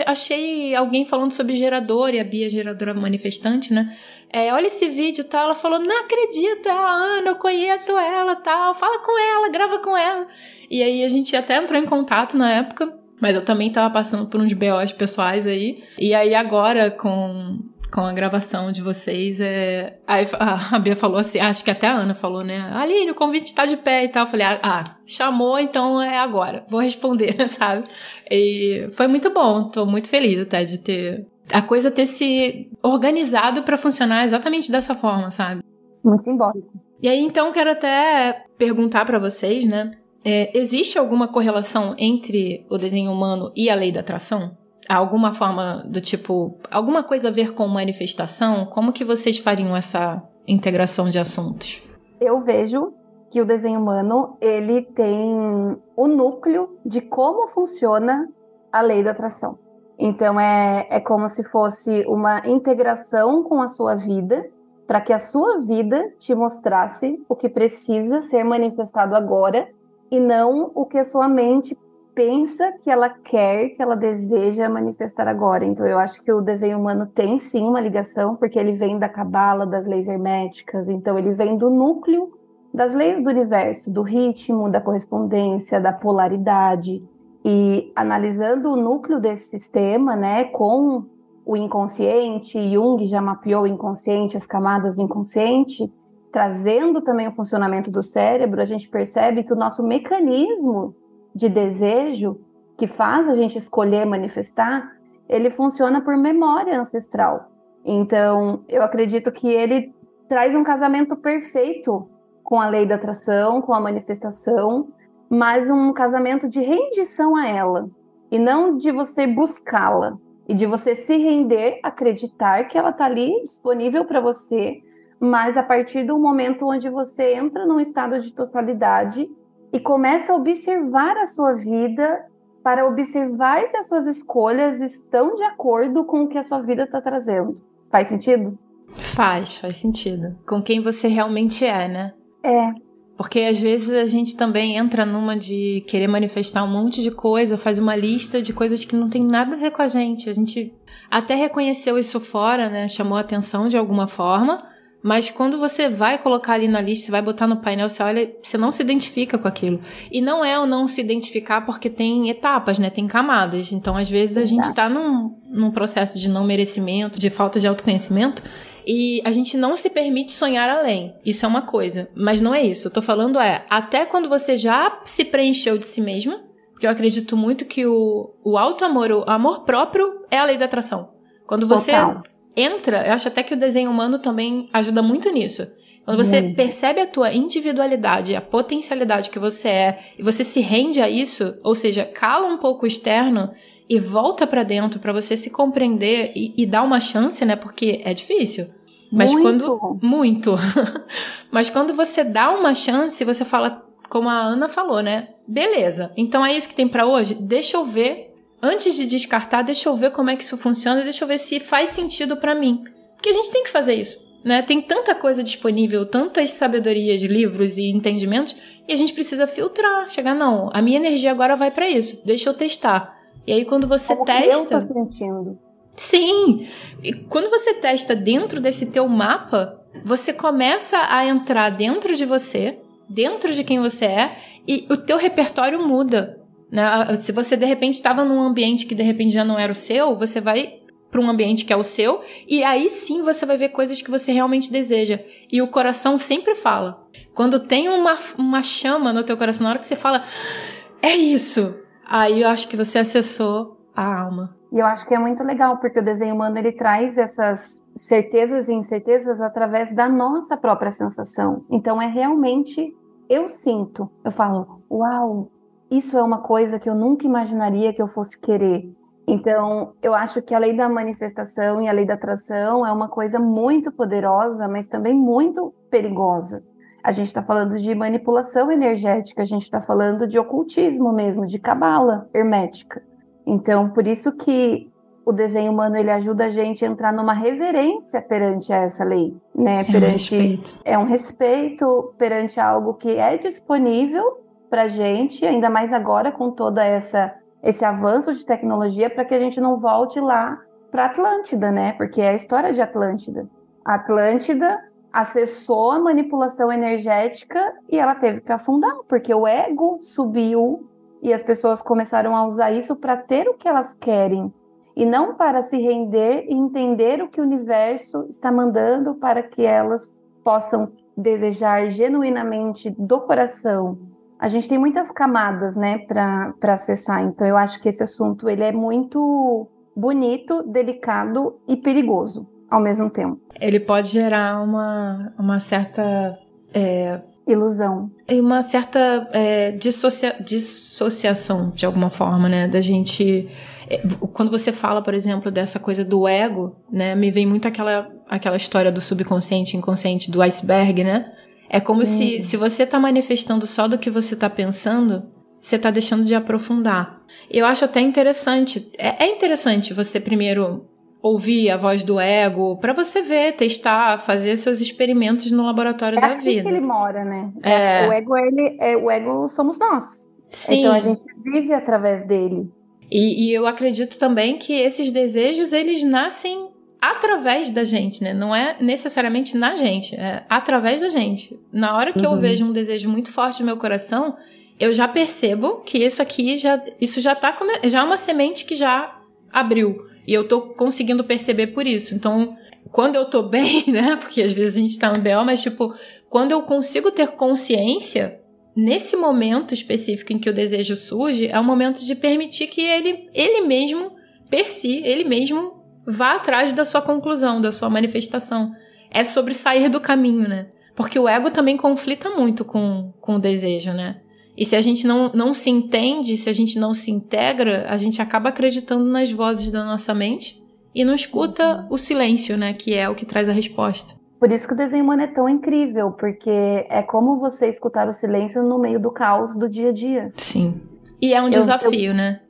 [SPEAKER 1] achei alguém falando sobre gerador, e a Bia geradora manifestante, né? É, olha esse vídeo tal. Ela falou, não acredita, a Ana, eu conheço ela tal, fala com ela, grava com ela. E aí a gente até entrou em contato na época. Mas eu também tava passando por uns BOs pessoais aí. E aí agora, com, com a gravação de vocês, é... aí a Bia falou assim, acho que até a Ana falou, né? Aline, o convite tá de pé e tal. Eu falei, ah, ah, chamou, então é agora. Vou responder, sabe? E foi muito bom. Tô muito feliz até de ter... A coisa ter se organizado para funcionar exatamente dessa forma, sabe?
[SPEAKER 3] Muito simbólico.
[SPEAKER 1] E aí, então, quero até perguntar para vocês, né? É, existe alguma correlação entre o desenho humano e a lei da atração? Alguma forma do tipo, alguma coisa a ver com manifestação? Como que vocês fariam essa integração de assuntos?
[SPEAKER 3] Eu vejo que o desenho humano ele tem o núcleo de como funciona a lei da atração. Então é, é como se fosse uma integração com a sua vida para que a sua vida te mostrasse o que precisa ser manifestado agora e não o que a sua mente pensa que ela quer, que ela deseja manifestar agora. Então eu acho que o desenho humano tem sim uma ligação, porque ele vem da cabala, das leis herméticas, então ele vem do núcleo das leis do universo, do ritmo, da correspondência, da polaridade. E analisando o núcleo desse sistema, né, com o inconsciente, Jung já mapeou o inconsciente, as camadas do inconsciente, trazendo também o funcionamento do cérebro, a gente percebe que o nosso mecanismo de desejo, que faz a gente escolher manifestar, ele funciona por memória ancestral. Então, eu acredito que ele traz um casamento perfeito com a lei da atração, com a manifestação, mas um casamento de rendição a ela, e não de você buscá-la, e de você se render, acreditar que ela está ali disponível para você mas a partir do momento onde você entra num estado de totalidade e começa a observar a sua vida para observar se as suas escolhas estão de acordo com o que a sua vida está trazendo. Faz sentido?
[SPEAKER 1] Faz, faz sentido. Com quem você realmente é, né?
[SPEAKER 3] É.
[SPEAKER 1] Porque às vezes a gente também entra numa de querer manifestar um monte de coisa, faz uma lista de coisas que não tem nada a ver com a gente. A gente até reconheceu isso fora, né? Chamou atenção de alguma forma. Mas quando você vai colocar ali na lista, você vai botar no painel, você olha, você não se identifica com aquilo. E não é o não se identificar porque tem etapas, né? Tem camadas. Então, às vezes, a gente tá num, num processo de não merecimento, de falta de autoconhecimento, e a gente não se permite sonhar além. Isso é uma coisa. Mas não é isso. Eu tô falando é, até quando você já se preencheu de si mesma, porque eu acredito muito que o, o auto-amor, o amor próprio é a lei da atração. Quando você Total entra, eu acho até que o desenho humano também ajuda muito nisso. Quando você percebe a tua individualidade, a potencialidade que você é, e você se rende a isso, ou seja, cala um pouco o externo e volta para dentro para você se compreender e, e dar uma chance, né? Porque é difícil. Mas muito. quando. Muito. Mas quando você dá uma chance, você fala, como a Ana falou, né? Beleza. Então é isso que tem para hoje? Deixa eu ver antes de descartar, deixa eu ver como é que isso funciona, deixa eu ver se faz sentido para mim. Porque a gente tem que fazer isso, né? Tem tanta coisa disponível, tantas sabedorias, livros e entendimentos, e a gente precisa filtrar, chegar não, a minha energia agora vai para isso, deixa eu testar. E aí quando você
[SPEAKER 3] como
[SPEAKER 1] testa,
[SPEAKER 3] eu tô sentindo.
[SPEAKER 1] Sim. E quando você testa dentro desse teu mapa, você começa a entrar dentro de você, dentro de quem você é, e o teu repertório muda. Né? Se você de repente estava num ambiente que de repente já não era o seu, você vai para um ambiente que é o seu e aí sim você vai ver coisas que você realmente deseja. E o coração sempre fala. Quando tem uma, uma chama no teu coração, na hora que você fala, é isso, aí eu acho que você acessou a alma.
[SPEAKER 3] E eu acho que é muito legal, porque o desenho humano ele traz essas certezas e incertezas através da nossa própria sensação. Então é realmente eu sinto. Eu falo, uau, isso é uma coisa que eu nunca imaginaria que eu fosse querer. Então, eu acho que a lei da manifestação e a lei da atração é uma coisa muito poderosa, mas também muito perigosa. A gente está falando de manipulação energética, a gente está falando de ocultismo mesmo, de cabala hermética. Então, por isso que o desenho humano ele ajuda a gente a entrar numa reverência perante essa lei, né?
[SPEAKER 1] É
[SPEAKER 3] perante
[SPEAKER 1] um respeito.
[SPEAKER 3] é um respeito perante algo que é disponível para a gente, ainda mais agora com toda essa esse avanço de tecnologia, para que a gente não volte lá para Atlântida, né? Porque é a história de Atlântida. Atlântida acessou a manipulação energética e ela teve que afundar, porque o ego subiu e as pessoas começaram a usar isso para ter o que elas querem e não para se render e entender o que o universo está mandando para que elas possam desejar genuinamente do coração a gente tem muitas camadas, né, para acessar. Então, eu acho que esse assunto ele é muito bonito, delicado e perigoso ao mesmo tempo.
[SPEAKER 1] Ele pode gerar uma, uma certa é,
[SPEAKER 3] ilusão
[SPEAKER 1] e uma certa é, dissocia, dissociação de alguma forma, né, da gente é, quando você fala, por exemplo, dessa coisa do ego, né, me vem muito aquela aquela história do subconsciente, inconsciente, do iceberg, né? É como se, se você está manifestando só do que você está pensando, você está deixando de aprofundar. Eu acho até interessante. É, é interessante você primeiro ouvir a voz do ego para você ver, testar, fazer seus experimentos no laboratório
[SPEAKER 3] é
[SPEAKER 1] da
[SPEAKER 3] aqui
[SPEAKER 1] vida.
[SPEAKER 3] que ele mora, né? É. O ego ele, é, o ego somos nós.
[SPEAKER 1] Sim.
[SPEAKER 3] Então a gente vive através dele.
[SPEAKER 1] E, e eu acredito também que esses desejos eles nascem através da gente, né? Não é necessariamente na gente, é através da gente. Na hora que uhum. eu vejo um desejo muito forte no meu coração, eu já percebo que isso aqui já isso já tá já é uma semente que já abriu e eu tô conseguindo perceber por isso. Então, quando eu tô bem, né? Porque às vezes a gente tá no BO, mas tipo, quando eu consigo ter consciência nesse momento específico em que o desejo surge, é o momento de permitir que ele ele mesmo per si, ele mesmo Vá atrás da sua conclusão, da sua manifestação. É sobre sair do caminho, né? Porque o ego também conflita muito com, com o desejo, né? E se a gente não, não se entende, se a gente não se integra, a gente acaba acreditando nas vozes da nossa mente e não escuta o silêncio, né? Que é o que traz a resposta.
[SPEAKER 3] Por isso que o desenho humano é tão incrível, porque é como você escutar o silêncio no meio do caos do dia a dia.
[SPEAKER 1] Sim. E é um eu, desafio,
[SPEAKER 3] eu...
[SPEAKER 1] né?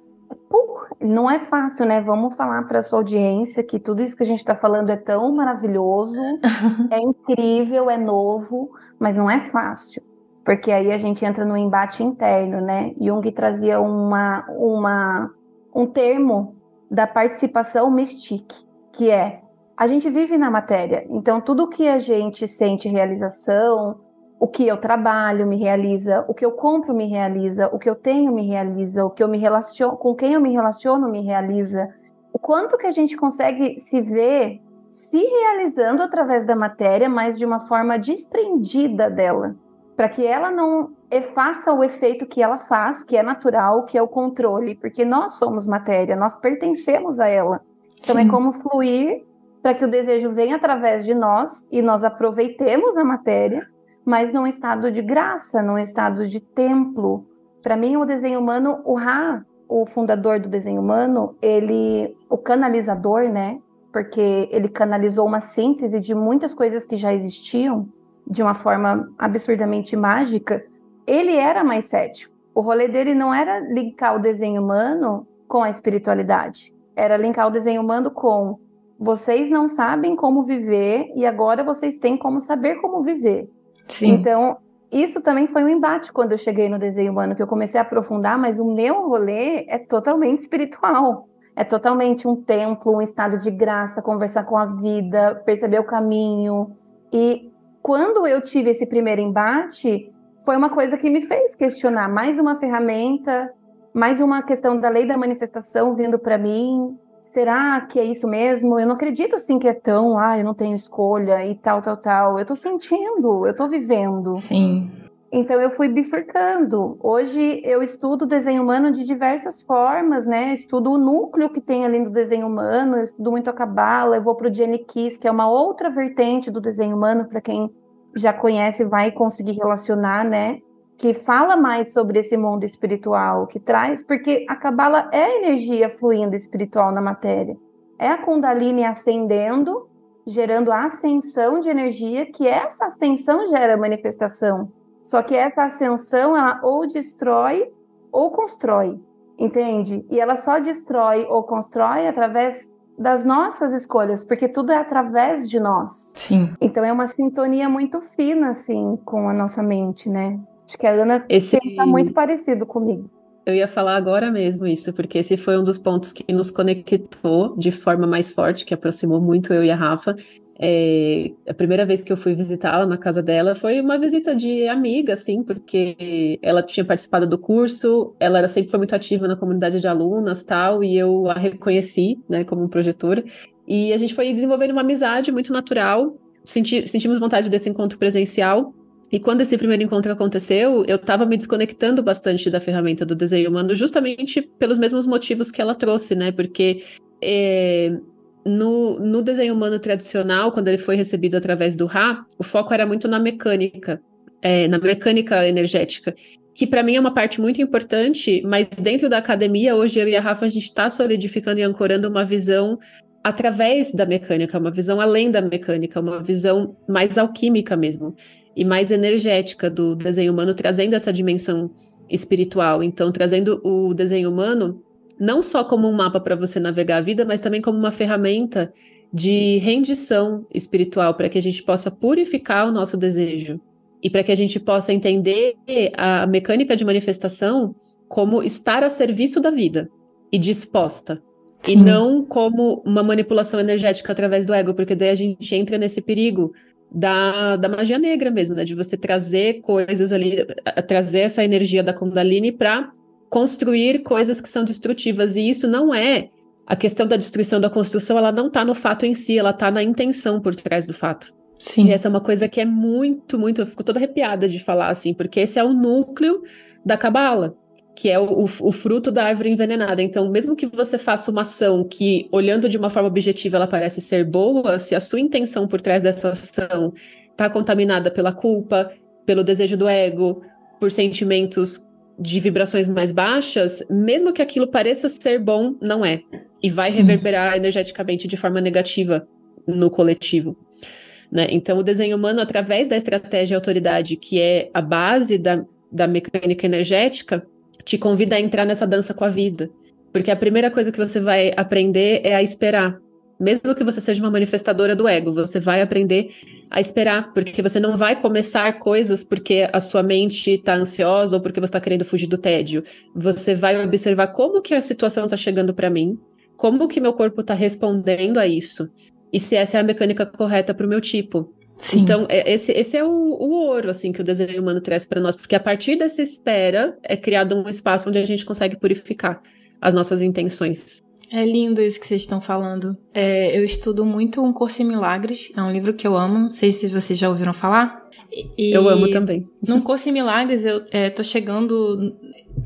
[SPEAKER 3] Não é fácil, né? Vamos falar para sua audiência que tudo isso que a gente está falando é tão maravilhoso, é incrível, é novo, mas não é fácil, porque aí a gente entra no embate interno, né? Jung trazia uma, uma, um termo da participação mystique, que é a gente vive na matéria, então tudo que a gente sente realização, o que eu trabalho me realiza, o que eu compro me realiza, o que eu tenho me realiza, o que eu me relaciono, com quem eu me relaciono me realiza. O quanto que a gente consegue se ver se realizando através da matéria, mas de uma forma desprendida dela, para que ela não faça o efeito que ela faz, que é natural, que é o controle, porque nós somos matéria, nós pertencemos a ela. Então é Sim. é como fluir para que o desejo venha através de nós e nós aproveitemos a matéria mas num estado de graça, num estado de templo. Para mim, o desenho humano, o Ra, o fundador do desenho humano, ele, o canalizador, né? Porque ele canalizou uma síntese de muitas coisas que já existiam de uma forma absurdamente mágica. Ele era mais cético. O rolê dele não era linkar o desenho humano com a espiritualidade, era linkar o desenho humano com vocês não sabem como viver e agora vocês têm como saber como viver. Sim. Então, isso também foi um embate quando eu cheguei no desenho humano, que eu comecei a aprofundar, mas o meu rolê é totalmente espiritual. É totalmente um templo, um estado de graça, conversar com a vida, perceber o caminho. E quando eu tive esse primeiro embate, foi uma coisa que me fez questionar mais uma ferramenta, mais uma questão da lei da manifestação vindo para mim, será que é isso mesmo? Eu não acredito assim que é tão, ah, eu não tenho escolha e tal, tal, tal. Eu tô sentindo, eu tô vivendo.
[SPEAKER 1] Sim.
[SPEAKER 3] Então eu fui bifurcando. Hoje eu estudo desenho humano de diversas formas, né? Estudo o núcleo que tem ali no desenho humano, eu estudo muito a cabala, eu vou pro Jenny Kiss, que é uma outra vertente do desenho humano para quem já conhece vai conseguir relacionar, né? Que fala mais sobre esse mundo espiritual, que traz, porque a Cabala é energia fluindo espiritual na matéria. É a Kundalini ascendendo, gerando a ascensão de energia, que essa ascensão gera manifestação. Só que essa ascensão, ela ou destrói ou constrói, entende? E ela só destrói ou constrói através das nossas escolhas, porque tudo é através de nós.
[SPEAKER 1] Sim.
[SPEAKER 3] Então é uma sintonia muito fina, assim, com a nossa mente, né? Acho que a Ana
[SPEAKER 2] esse...
[SPEAKER 3] está muito parecido comigo.
[SPEAKER 2] Eu ia falar agora mesmo isso, porque esse foi um dos pontos que nos conectou de forma mais forte, que aproximou muito eu e a Rafa. É, a primeira vez que eu fui visitá-la na casa dela foi uma visita de amiga, assim, porque ela tinha participado do curso, ela era, sempre foi muito ativa na comunidade de alunas tal, e eu a reconheci, né, como projetora. E a gente foi desenvolvendo uma amizade muito natural, senti, sentimos vontade desse encontro presencial, e quando esse primeiro encontro aconteceu, eu estava me desconectando bastante da ferramenta do desenho humano, justamente pelos mesmos motivos que ela trouxe, né? Porque é, no, no desenho humano tradicional, quando ele foi recebido através do Ra, o foco era muito na mecânica, é, na mecânica energética que para mim é uma parte muito importante, mas dentro da academia, hoje eu e a Rafa, a gente está solidificando e ancorando uma visão através da mecânica, uma visão além da mecânica, uma visão mais alquímica mesmo e mais energética do desenho humano, trazendo essa dimensão espiritual. Então, trazendo o desenho humano não só como um mapa para você navegar a vida, mas também como uma ferramenta de rendição espiritual para que a gente possa purificar o nosso desejo e para que a gente possa entender a mecânica de manifestação como estar a serviço da vida e disposta. Sim. E não como uma manipulação energética através do ego, porque daí a gente entra nesse perigo da, da magia negra mesmo, né? De você trazer coisas ali, trazer essa energia da Kundalini para construir coisas que são destrutivas. E isso não é a questão da destruição da construção, ela não está no fato em si, ela está na intenção por trás do fato.
[SPEAKER 1] Sim.
[SPEAKER 2] E essa é uma coisa que é muito, muito. Eu fico toda arrepiada de falar assim, porque esse é o núcleo da cabala que é o, o, fruto da árvore envenenada. Então, mesmo que você faça uma ação que, olhando de uma forma objetiva, ela parece ser boa, se a sua intenção por trás dessa ação está contaminada pela culpa, pelo desejo do ego, por sentimentos de vibrações mais baixas, mesmo que aquilo pareça ser bom, não é. E vai Sim. reverberar energeticamente de forma negativa no coletivo. Né? Então, o desenho humano, através da estratégia e autoridade, que é a base da, da mecânica energética, te convida a entrar nessa dança com a vida. Porque a primeira coisa que você vai aprender é a esperar. Mesmo que você seja uma manifestadora do ego, você vai aprender a esperar, porque você não vai começar coisas porque a sua mente está ansiosa ou porque você está querendo fugir do tédio. Você vai observar como que a situação está chegando para mim, como que meu corpo está respondendo a isso e se essa é a mecânica correta para o meu tipo. Sim. Então, é, esse, esse é o, o, ouro, assim, que o desenho humano traz para nós, porque a partir dessa espera é criado um espaço onde a gente consegue purificar as nossas intenções.
[SPEAKER 1] É lindo isso que vocês estão falando. É, eu estudo muito Um Curso em Milagres, é um livro que eu amo, não sei se vocês já ouviram falar.
[SPEAKER 2] E, eu amo também.
[SPEAKER 1] Num Curso em Milagres, eu é, tô chegando.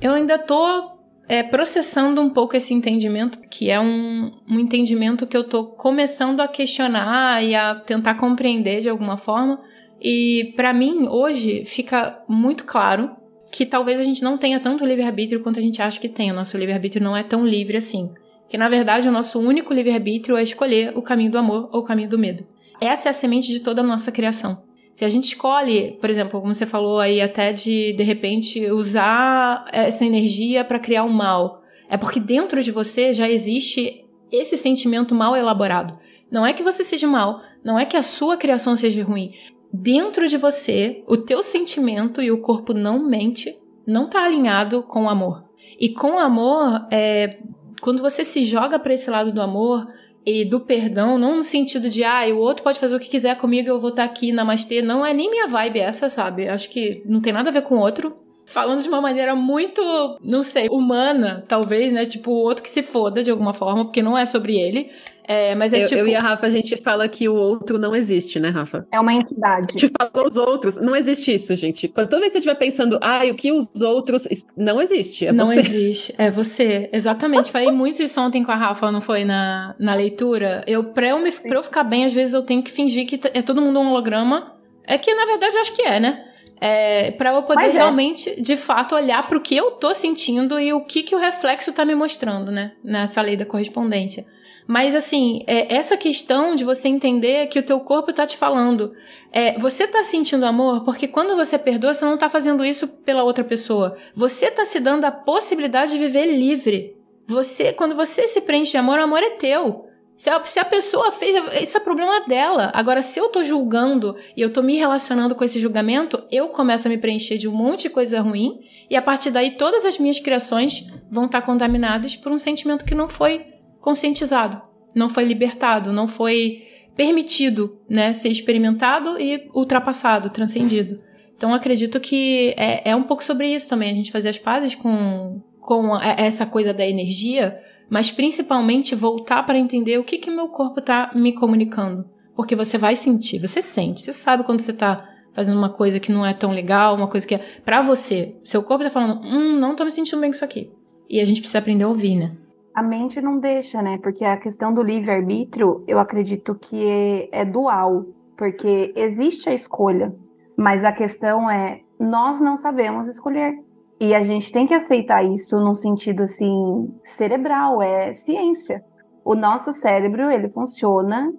[SPEAKER 1] Eu ainda tô é, processando um pouco esse entendimento, que é um, um entendimento que eu tô começando a questionar e a tentar compreender de alguma forma. E para mim, hoje, fica muito claro que talvez a gente não tenha tanto livre-arbítrio quanto a gente acha que tem. O nosso livre-arbítrio não é tão livre assim. Que na verdade o nosso único livre-arbítrio é escolher o caminho do amor ou o caminho do medo. Essa é a semente de toda a nossa criação. Se a gente escolhe, por exemplo, como você falou aí, até de de repente usar essa energia para criar o um mal, é porque dentro de você já existe esse sentimento mal elaborado. Não é que você seja mal, não é que a sua criação seja ruim. Dentro de você, o teu sentimento e o corpo não mente, não está alinhado com o amor. E com o amor, é, quando você se joga para esse lado do amor, e do perdão, não no sentido de, ah, o outro pode fazer o que quiser comigo, eu vou estar tá aqui, namastê. Não é nem minha vibe essa, sabe? Acho que não tem nada a ver com o outro. Falando de uma maneira muito, não sei, humana, talvez, né? Tipo, o outro que se foda de alguma forma, porque não é sobre ele. É, mas é
[SPEAKER 2] eu,
[SPEAKER 1] tipo...
[SPEAKER 2] eu e a Rafa, a gente fala que o outro não existe, né, Rafa?
[SPEAKER 3] É uma entidade.
[SPEAKER 2] A gente fala os outros. Não existe isso, gente. Quando toda vez que você estiver pensando, ah, o que os outros. Não existe. É
[SPEAKER 1] não
[SPEAKER 2] você.
[SPEAKER 1] existe. É você. Exatamente. Falei muito isso ontem com a Rafa, não foi? Na, na leitura. Eu, pra, eu me, pra eu ficar bem, às vezes eu tenho que fingir que é todo mundo um holograma. É que, na verdade, eu acho que é, né? É, para eu poder é. realmente, de fato, olhar para o que eu tô sentindo e o que, que o reflexo tá me mostrando, né? Nessa lei da correspondência. Mas assim, é, essa questão de você entender que o teu corpo tá te falando. É, você tá sentindo amor porque quando você perdoa, você não tá fazendo isso pela outra pessoa. Você tá se dando a possibilidade de viver livre. Você, quando você se preenche de amor, o amor é teu. Se a, se a, pessoa fez, isso é problema dela. Agora, se eu tô julgando e eu tô me relacionando com esse julgamento, eu começo a me preencher de um monte de coisa ruim e a partir daí todas as minhas criações vão estar tá contaminadas por um sentimento que não foi conscientizado, não foi libertado, não foi permitido, né, ser experimentado e ultrapassado, transcendido. Então acredito que é, é um pouco sobre isso também, a gente fazer as pazes com, com essa coisa da energia, mas principalmente voltar para entender o que que meu corpo está me comunicando. Porque você vai sentir, você sente, você sabe quando você está fazendo uma coisa que não é tão legal, uma coisa que é para você. Seu corpo está falando, hum, não tô me sentindo bem com isso aqui. E a gente precisa aprender a ouvir, né?
[SPEAKER 3] a mente não deixa, né? Porque a questão do livre-arbítrio, eu acredito que é, é dual, porque existe a escolha, mas a questão é nós não sabemos escolher. E a gente tem que aceitar isso num sentido assim cerebral, é ciência. O nosso cérebro, ele funciona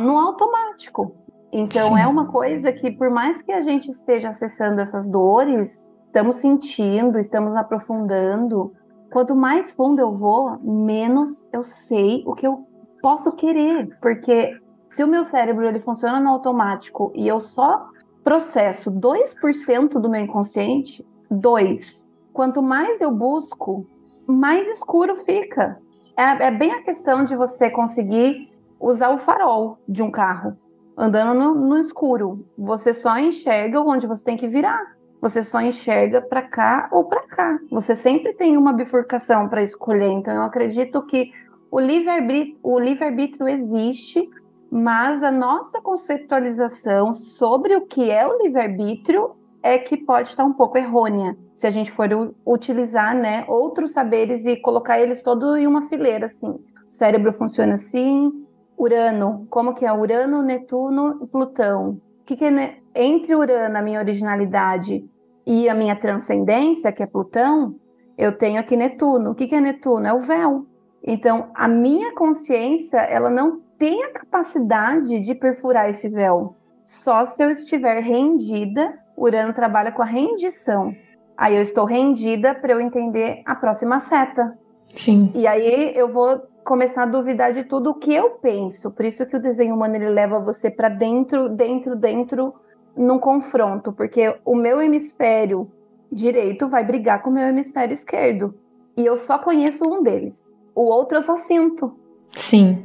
[SPEAKER 3] no automático. Então Sim. é uma coisa que por mais que a gente esteja acessando essas dores, estamos sentindo, estamos aprofundando, quanto mais fundo eu vou, menos eu sei o que eu posso querer, porque se o meu cérebro ele funciona no automático e eu só processo 2% do meu inconsciente, 2. Quanto mais eu busco, mais escuro fica. É, é, bem a questão de você conseguir usar o farol de um carro andando no, no escuro. Você só enxerga onde você tem que virar você só enxerga para cá ou para cá. Você sempre tem uma bifurcação para escolher. Então, eu acredito que o livre-arbítrio livre existe, mas a nossa conceitualização sobre o que é o livre-arbítrio é que pode estar um pouco errônea se a gente for utilizar né, outros saberes e colocar eles todos em uma fileira assim. O cérebro funciona assim, Urano, como que é Urano, Netuno e Plutão? que, que é entre Urano, a minha originalidade, e a minha transcendência, que é Plutão, eu tenho aqui Netuno. O que, que é Netuno? É o véu. Então, a minha consciência, ela não tem a capacidade de perfurar esse véu. Só se eu estiver rendida, Urano trabalha com a rendição. Aí eu estou rendida para eu entender a próxima seta.
[SPEAKER 1] Sim.
[SPEAKER 3] E aí eu vou começar a duvidar de tudo o que eu penso. Por isso que o desenho humano ele leva você para dentro, dentro, dentro, num confronto, porque o meu hemisfério direito vai brigar com o meu hemisfério esquerdo. E eu só conheço um deles. O outro eu só sinto.
[SPEAKER 1] Sim.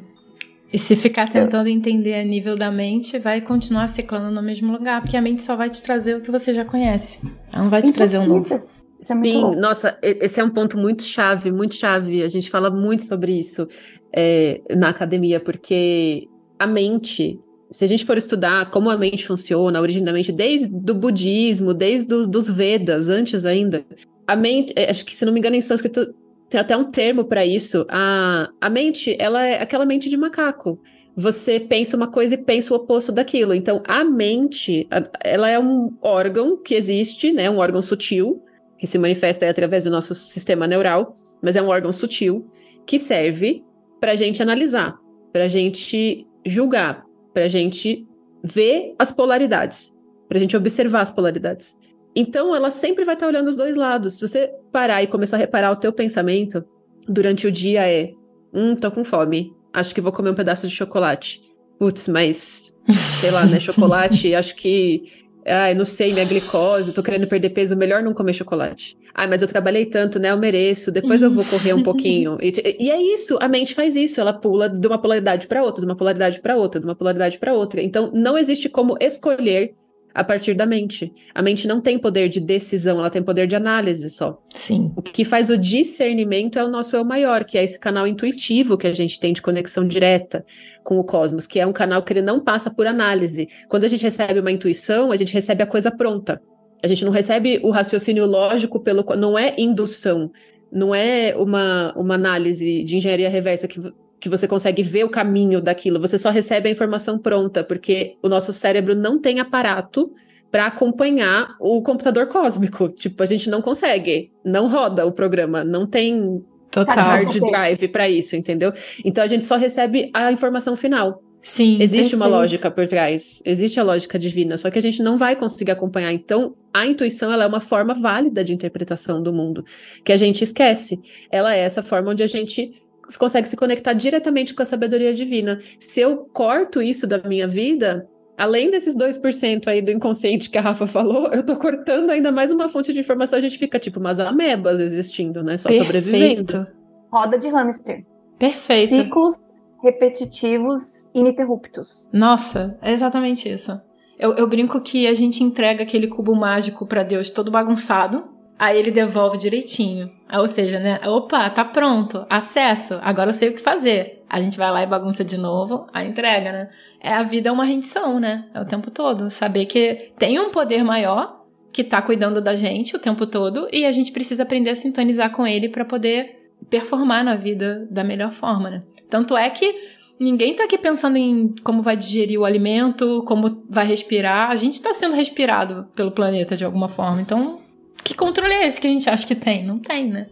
[SPEAKER 1] E se ficar tentando eu... entender a nível da mente, vai continuar ciclando no mesmo lugar, porque a mente só vai te trazer o que você já conhece. Ela não vai te Impossível. trazer um novo.
[SPEAKER 2] É Sim, nossa, esse é um ponto muito chave, muito chave. A gente fala muito sobre isso é, na academia, porque a mente, se a gente for estudar como a mente funciona, a origem da mente, desde o budismo, desde os dos Vedas, antes ainda, a mente, é, acho que se não me engano em sânscrito tem até um termo para isso. A, a mente, ela é aquela mente de macaco. Você pensa uma coisa e pensa o oposto daquilo. Então, a mente, ela é um órgão que existe, né, um órgão sutil, que se manifesta através do nosso sistema neural, mas é um órgão sutil que serve para a gente analisar, para a gente julgar, para a gente ver as polaridades, para a gente observar as polaridades. Então, ela sempre vai estar tá olhando os dois lados. Se você parar e começar a reparar o teu pensamento durante o dia é, hum, tô com fome, acho que vou comer um pedaço de chocolate. Putz, mas sei lá, né, chocolate, acho que Ai, não sei, minha glicose, tô querendo perder peso, melhor não comer chocolate. Ai, mas eu trabalhei tanto, né? Eu mereço, depois eu vou correr um pouquinho. E, e, é isso, a mente faz isso, ela pula de uma polaridade para outra, de uma polaridade para outra, de uma polaridade para outra. Então, não existe como escolher a partir da mente. A mente não tem poder de decisão, ela tem poder de análise só.
[SPEAKER 1] Sim.
[SPEAKER 2] O que faz o discernimento é o nosso eu maior, que é esse canal intuitivo que a gente tem de conexão direta com o cosmos, que é um canal que ele não passa por análise. Quando a gente recebe uma intuição, a gente recebe a coisa pronta. A gente não recebe o raciocínio lógico pelo não é indução, não é uma, uma análise de engenharia reversa que, que você consegue ver o caminho daquilo, você só recebe a informação pronta, porque o nosso cérebro não tem aparato para acompanhar o computador cósmico. Tipo, a gente não consegue, não roda o programa, não tem
[SPEAKER 1] Total.
[SPEAKER 2] hard drive para isso, entendeu? Então a gente só recebe a informação final.
[SPEAKER 1] Sim.
[SPEAKER 2] Existe perfeito. uma lógica por trás, existe a lógica divina, só que a gente não vai conseguir acompanhar. Então, a intuição ela é uma forma válida de interpretação do mundo, que a gente esquece. Ela é essa forma onde a gente consegue se conectar diretamente com a sabedoria divina. Se eu corto isso da minha vida, além desses 2% aí do inconsciente que a Rafa falou, eu tô cortando ainda mais uma fonte de informação, a gente fica tipo umas amebas existindo, né? Só Perfeito. sobrevivendo.
[SPEAKER 3] Roda de hamster.
[SPEAKER 1] Perfeito.
[SPEAKER 3] Ciclos repetitivos ininterruptos.
[SPEAKER 1] Nossa, é exatamente isso. Eu, eu brinco que a gente entrega aquele cubo mágico para Deus todo bagunçado, aí ele devolve direitinho. Ou seja, né? Opa, tá pronto, acesso, agora eu sei o que fazer. A gente vai lá e bagunça de novo, a entrega, né? É a vida é uma rendição, né? É o tempo todo. Saber que tem um poder maior que tá cuidando da gente o tempo todo e a gente precisa aprender a sintonizar com ele para poder performar na vida da melhor forma, né? Tanto é que ninguém tá aqui pensando em como vai digerir o alimento, como vai respirar. A gente tá sendo respirado pelo planeta de alguma forma. Então, que controle é esse que a gente acha que tem? Não tem, né?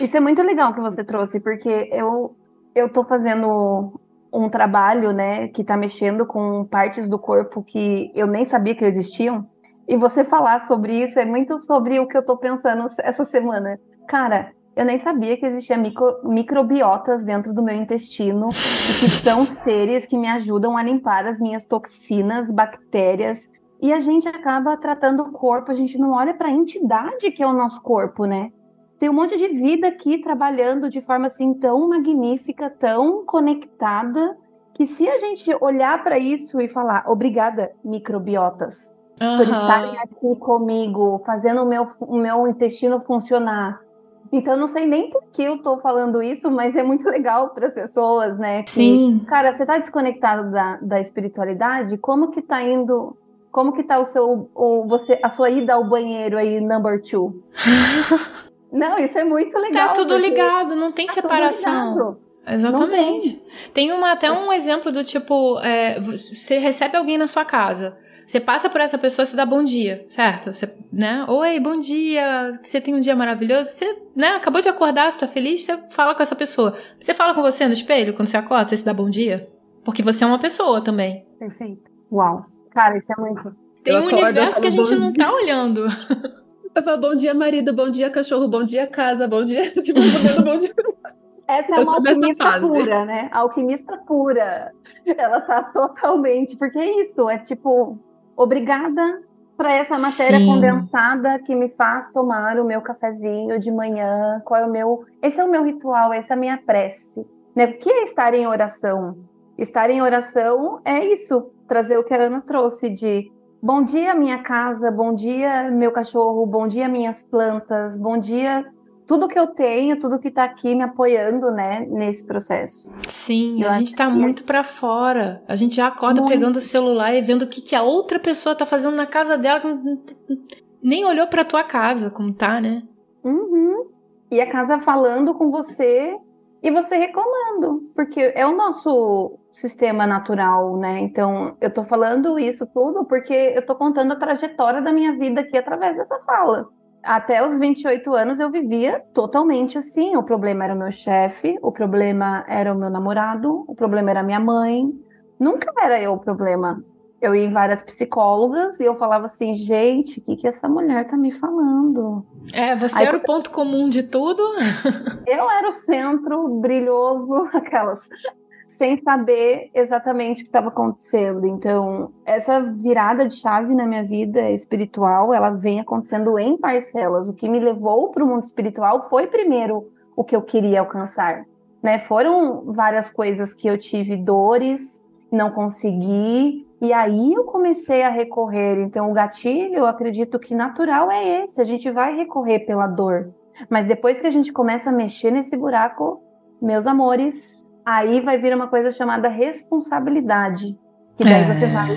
[SPEAKER 3] Isso é muito legal que você trouxe, porque eu, eu tô fazendo um trabalho, né, que tá mexendo com partes do corpo que eu nem sabia que existiam. E você falar sobre isso é muito sobre o que eu tô pensando essa semana. Cara, eu nem sabia que existia micro, microbiotas dentro do meu intestino e que são seres que me ajudam a limpar as minhas toxinas, bactérias, e a gente acaba tratando o corpo, a gente não olha para a entidade que é o nosso corpo, né? Tem um monte de vida aqui trabalhando de forma assim tão magnífica, tão conectada, que se a gente olhar para isso e falar obrigada, microbiotas, uhum. por estarem aqui comigo, fazendo o meu, o meu intestino funcionar. Então, não sei nem por que eu tô falando isso, mas é muito legal para as pessoas, né? Que,
[SPEAKER 1] Sim.
[SPEAKER 3] Cara, você tá desconectado da, da espiritualidade? Como que tá indo como que tá o seu, o, você, a sua ida ao banheiro aí, number two? não, isso é muito legal.
[SPEAKER 1] Tá tudo ligado, não tem tá separação. Exatamente. Tem uma, até um exemplo do tipo, é, você recebe alguém na sua casa. Você passa por essa pessoa, você dá bom dia, certo? Você, né? Oi, bom dia. Você tem um dia maravilhoso. Você, né? Acabou de acordar, você tá feliz, você fala com essa pessoa. Você fala com você no espelho quando você acorda, você se dá bom dia? Porque você é uma pessoa também.
[SPEAKER 3] Perfeito. Uau. Cara, isso é muito.
[SPEAKER 1] Tem eu um acordo, universo que a gente não tá olhando.
[SPEAKER 2] Eu falo, bom dia, marido, bom dia, cachorro, bom dia, casa, bom dia. Tipo, bom dia.
[SPEAKER 3] Essa é uma alquimista pura, né? A alquimista pura. Ela tá totalmente. Porque é isso, é tipo, obrigada para essa matéria Sim. condensada que me faz tomar o meu cafezinho de manhã. Qual é o meu. Esse é o meu ritual, essa é a minha prece. Né? O que é estar em oração? Estar em oração é isso, trazer o que a Ana trouxe de bom dia, minha casa, bom dia, meu cachorro, bom dia, minhas plantas, bom dia, tudo que eu tenho, tudo que está aqui me apoiando, né, nesse processo.
[SPEAKER 1] Sim, eu a gente está muito para fora. A gente já acorda muito. pegando o celular e vendo o que, que a outra pessoa está fazendo na casa dela, nem olhou para tua casa como tá, né?
[SPEAKER 3] Uhum. E a casa falando com você e você reclamando, porque é o nosso sistema natural, né? Então, eu tô falando isso tudo porque eu tô contando a trajetória da minha vida aqui através dessa fala. Até os 28 anos eu vivia totalmente assim. O problema era o meu chefe, o problema era o meu namorado, o problema era minha mãe. Nunca era eu o problema eu ia em várias psicólogas e eu falava assim, gente, o que, que essa mulher tá me falando?
[SPEAKER 1] É, você Aí, era o ponto comum de tudo?
[SPEAKER 3] eu era o centro brilhoso, aquelas, sem saber exatamente o que estava acontecendo. Então, essa virada de chave na minha vida espiritual, ela vem acontecendo em parcelas. O que me levou para o mundo espiritual foi primeiro o que eu queria alcançar. Né? Foram várias coisas que eu tive dores, não consegui, e aí eu comecei a recorrer. Então, o gatilho, eu acredito que natural é esse. A gente vai recorrer pela dor. Mas depois que a gente começa a mexer nesse buraco, meus amores, aí vai vir uma coisa chamada responsabilidade. Que daí é... você vai.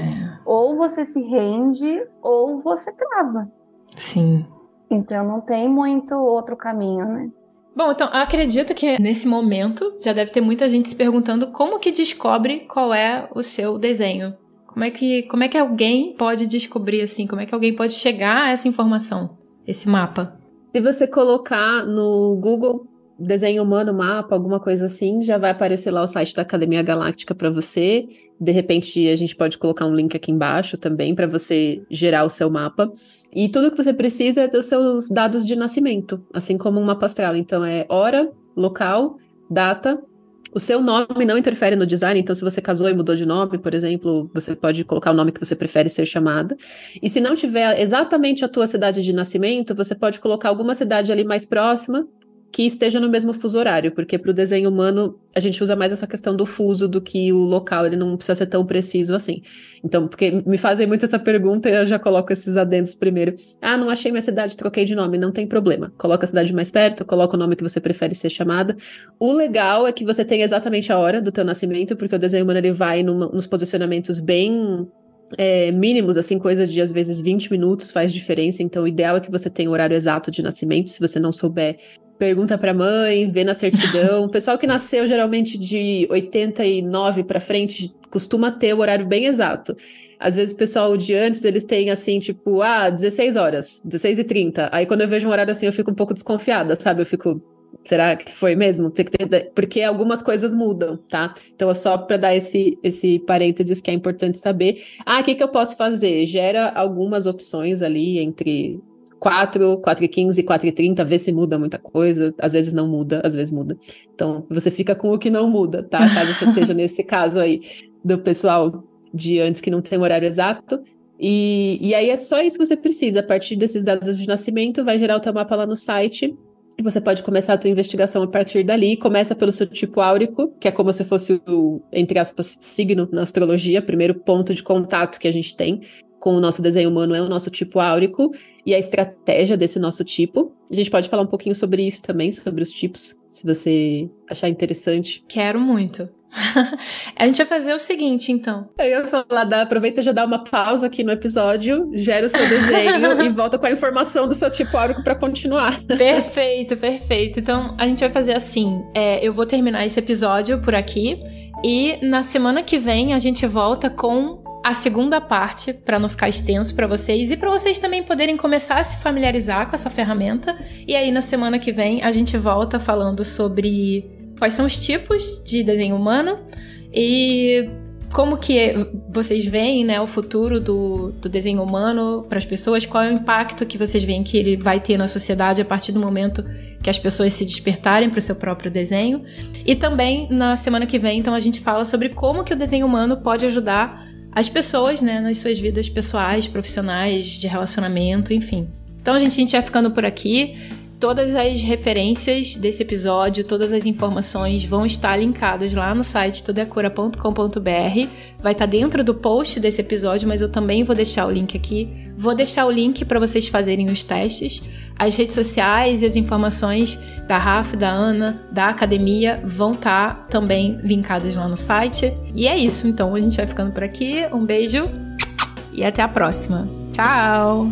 [SPEAKER 3] Ou você se rende, ou você trava.
[SPEAKER 1] Sim.
[SPEAKER 3] Então não tem muito outro caminho, né?
[SPEAKER 1] Bom, então acredito que nesse momento já deve ter muita gente se perguntando como que descobre qual é o seu desenho. Como é que, como é que alguém pode descobrir assim? Como é que alguém pode chegar a essa informação, esse mapa?
[SPEAKER 2] Se você colocar no Google desenho humano, mapa, alguma coisa assim, já vai aparecer lá o site da Academia Galáctica para você. De repente, a gente pode colocar um link aqui embaixo também para você gerar o seu mapa. E tudo que você precisa é dos seus dados de nascimento, assim como um mapa astral. Então é hora, local, data o seu nome não interfere no design, então se você casou e mudou de nome, por exemplo, você pode colocar o nome que você prefere ser chamada. E se não tiver exatamente a tua cidade de nascimento, você pode colocar alguma cidade ali mais próxima que esteja no mesmo fuso horário, porque para o desenho humano a gente usa mais essa questão do fuso do que o local, ele não precisa ser tão preciso assim. Então, porque me fazem muito essa pergunta e eu já coloco esses adendos primeiro. Ah, não achei minha cidade, troquei de nome, não tem problema. Coloca a cidade mais perto, coloca o nome que você prefere ser chamada. O legal é que você tem exatamente a hora do teu nascimento, porque o desenho humano ele vai numa, nos posicionamentos bem é, mínimos, assim, coisa de às vezes 20 minutos faz diferença. Então, o ideal é que você tenha o horário exato de nascimento. Se você não souber, pergunta para a mãe, vê na certidão. O pessoal que nasceu geralmente de 89 para frente costuma ter o horário bem exato. Às vezes o pessoal de antes, eles têm assim, tipo, ah, 16 horas, 16 e 30. Aí quando eu vejo um horário assim, eu fico um pouco desconfiada, sabe? Eu fico, será que foi mesmo? Porque algumas coisas mudam, tá? Então é só para dar esse, esse parênteses que é importante saber. Ah, o que, que eu posso fazer? Gera algumas opções ali entre 4, 4 e 15, 4 e 30, vê se muda muita coisa. Às vezes não muda, às vezes muda. Então, você fica com o que não muda, tá? Caso você esteja nesse caso aí do pessoal de antes que não tem horário exato. E, e aí é só isso que você precisa. A partir desses dados de nascimento, vai gerar o teu mapa lá no site. E você pode começar a tua investigação a partir dali. Começa pelo seu tipo áurico, que é como se fosse o, entre aspas, signo na astrologia, primeiro ponto de contato que a gente tem com o nosso desenho humano é o nosso tipo áurico e a estratégia desse nosso tipo. A gente pode falar um pouquinho sobre isso também, sobre os tipos, se você achar interessante.
[SPEAKER 1] Quero muito. a gente vai fazer o seguinte, então.
[SPEAKER 2] Eu ia falar, dá, aproveita e já dá uma pausa aqui no episódio, gera o seu desenho e volta com a informação do seu tipo áurico para continuar.
[SPEAKER 1] perfeito, perfeito. Então, a gente vai fazer assim, é, eu vou terminar esse episódio por aqui e na semana que vem a gente volta com a segunda parte, para não ficar extenso para vocês e para vocês também poderem começar a se familiarizar com essa ferramenta. E aí na semana que vem a gente volta falando sobre quais são os tipos de desenho humano e como que vocês veem né, o futuro do, do desenho humano para as pessoas, qual é o impacto que vocês veem que ele vai ter na sociedade a partir do momento que as pessoas se despertarem para o seu próprio desenho. E também na semana que vem, então a gente fala sobre como que o desenho humano pode ajudar as pessoas, né, nas suas vidas pessoais, profissionais, de relacionamento, enfim. Então, gente, a gente vai ficando por aqui. Todas as referências desse episódio, todas as informações vão estar linkadas lá no site todecura.com.br. Vai estar dentro do post desse episódio, mas eu também vou deixar o link aqui. Vou deixar o link para vocês fazerem os testes. As redes sociais e as informações da Rafa, da Ana, da academia vão estar também linkadas lá no site. E é isso, então a gente vai ficando por aqui. Um beijo e até a próxima. Tchau!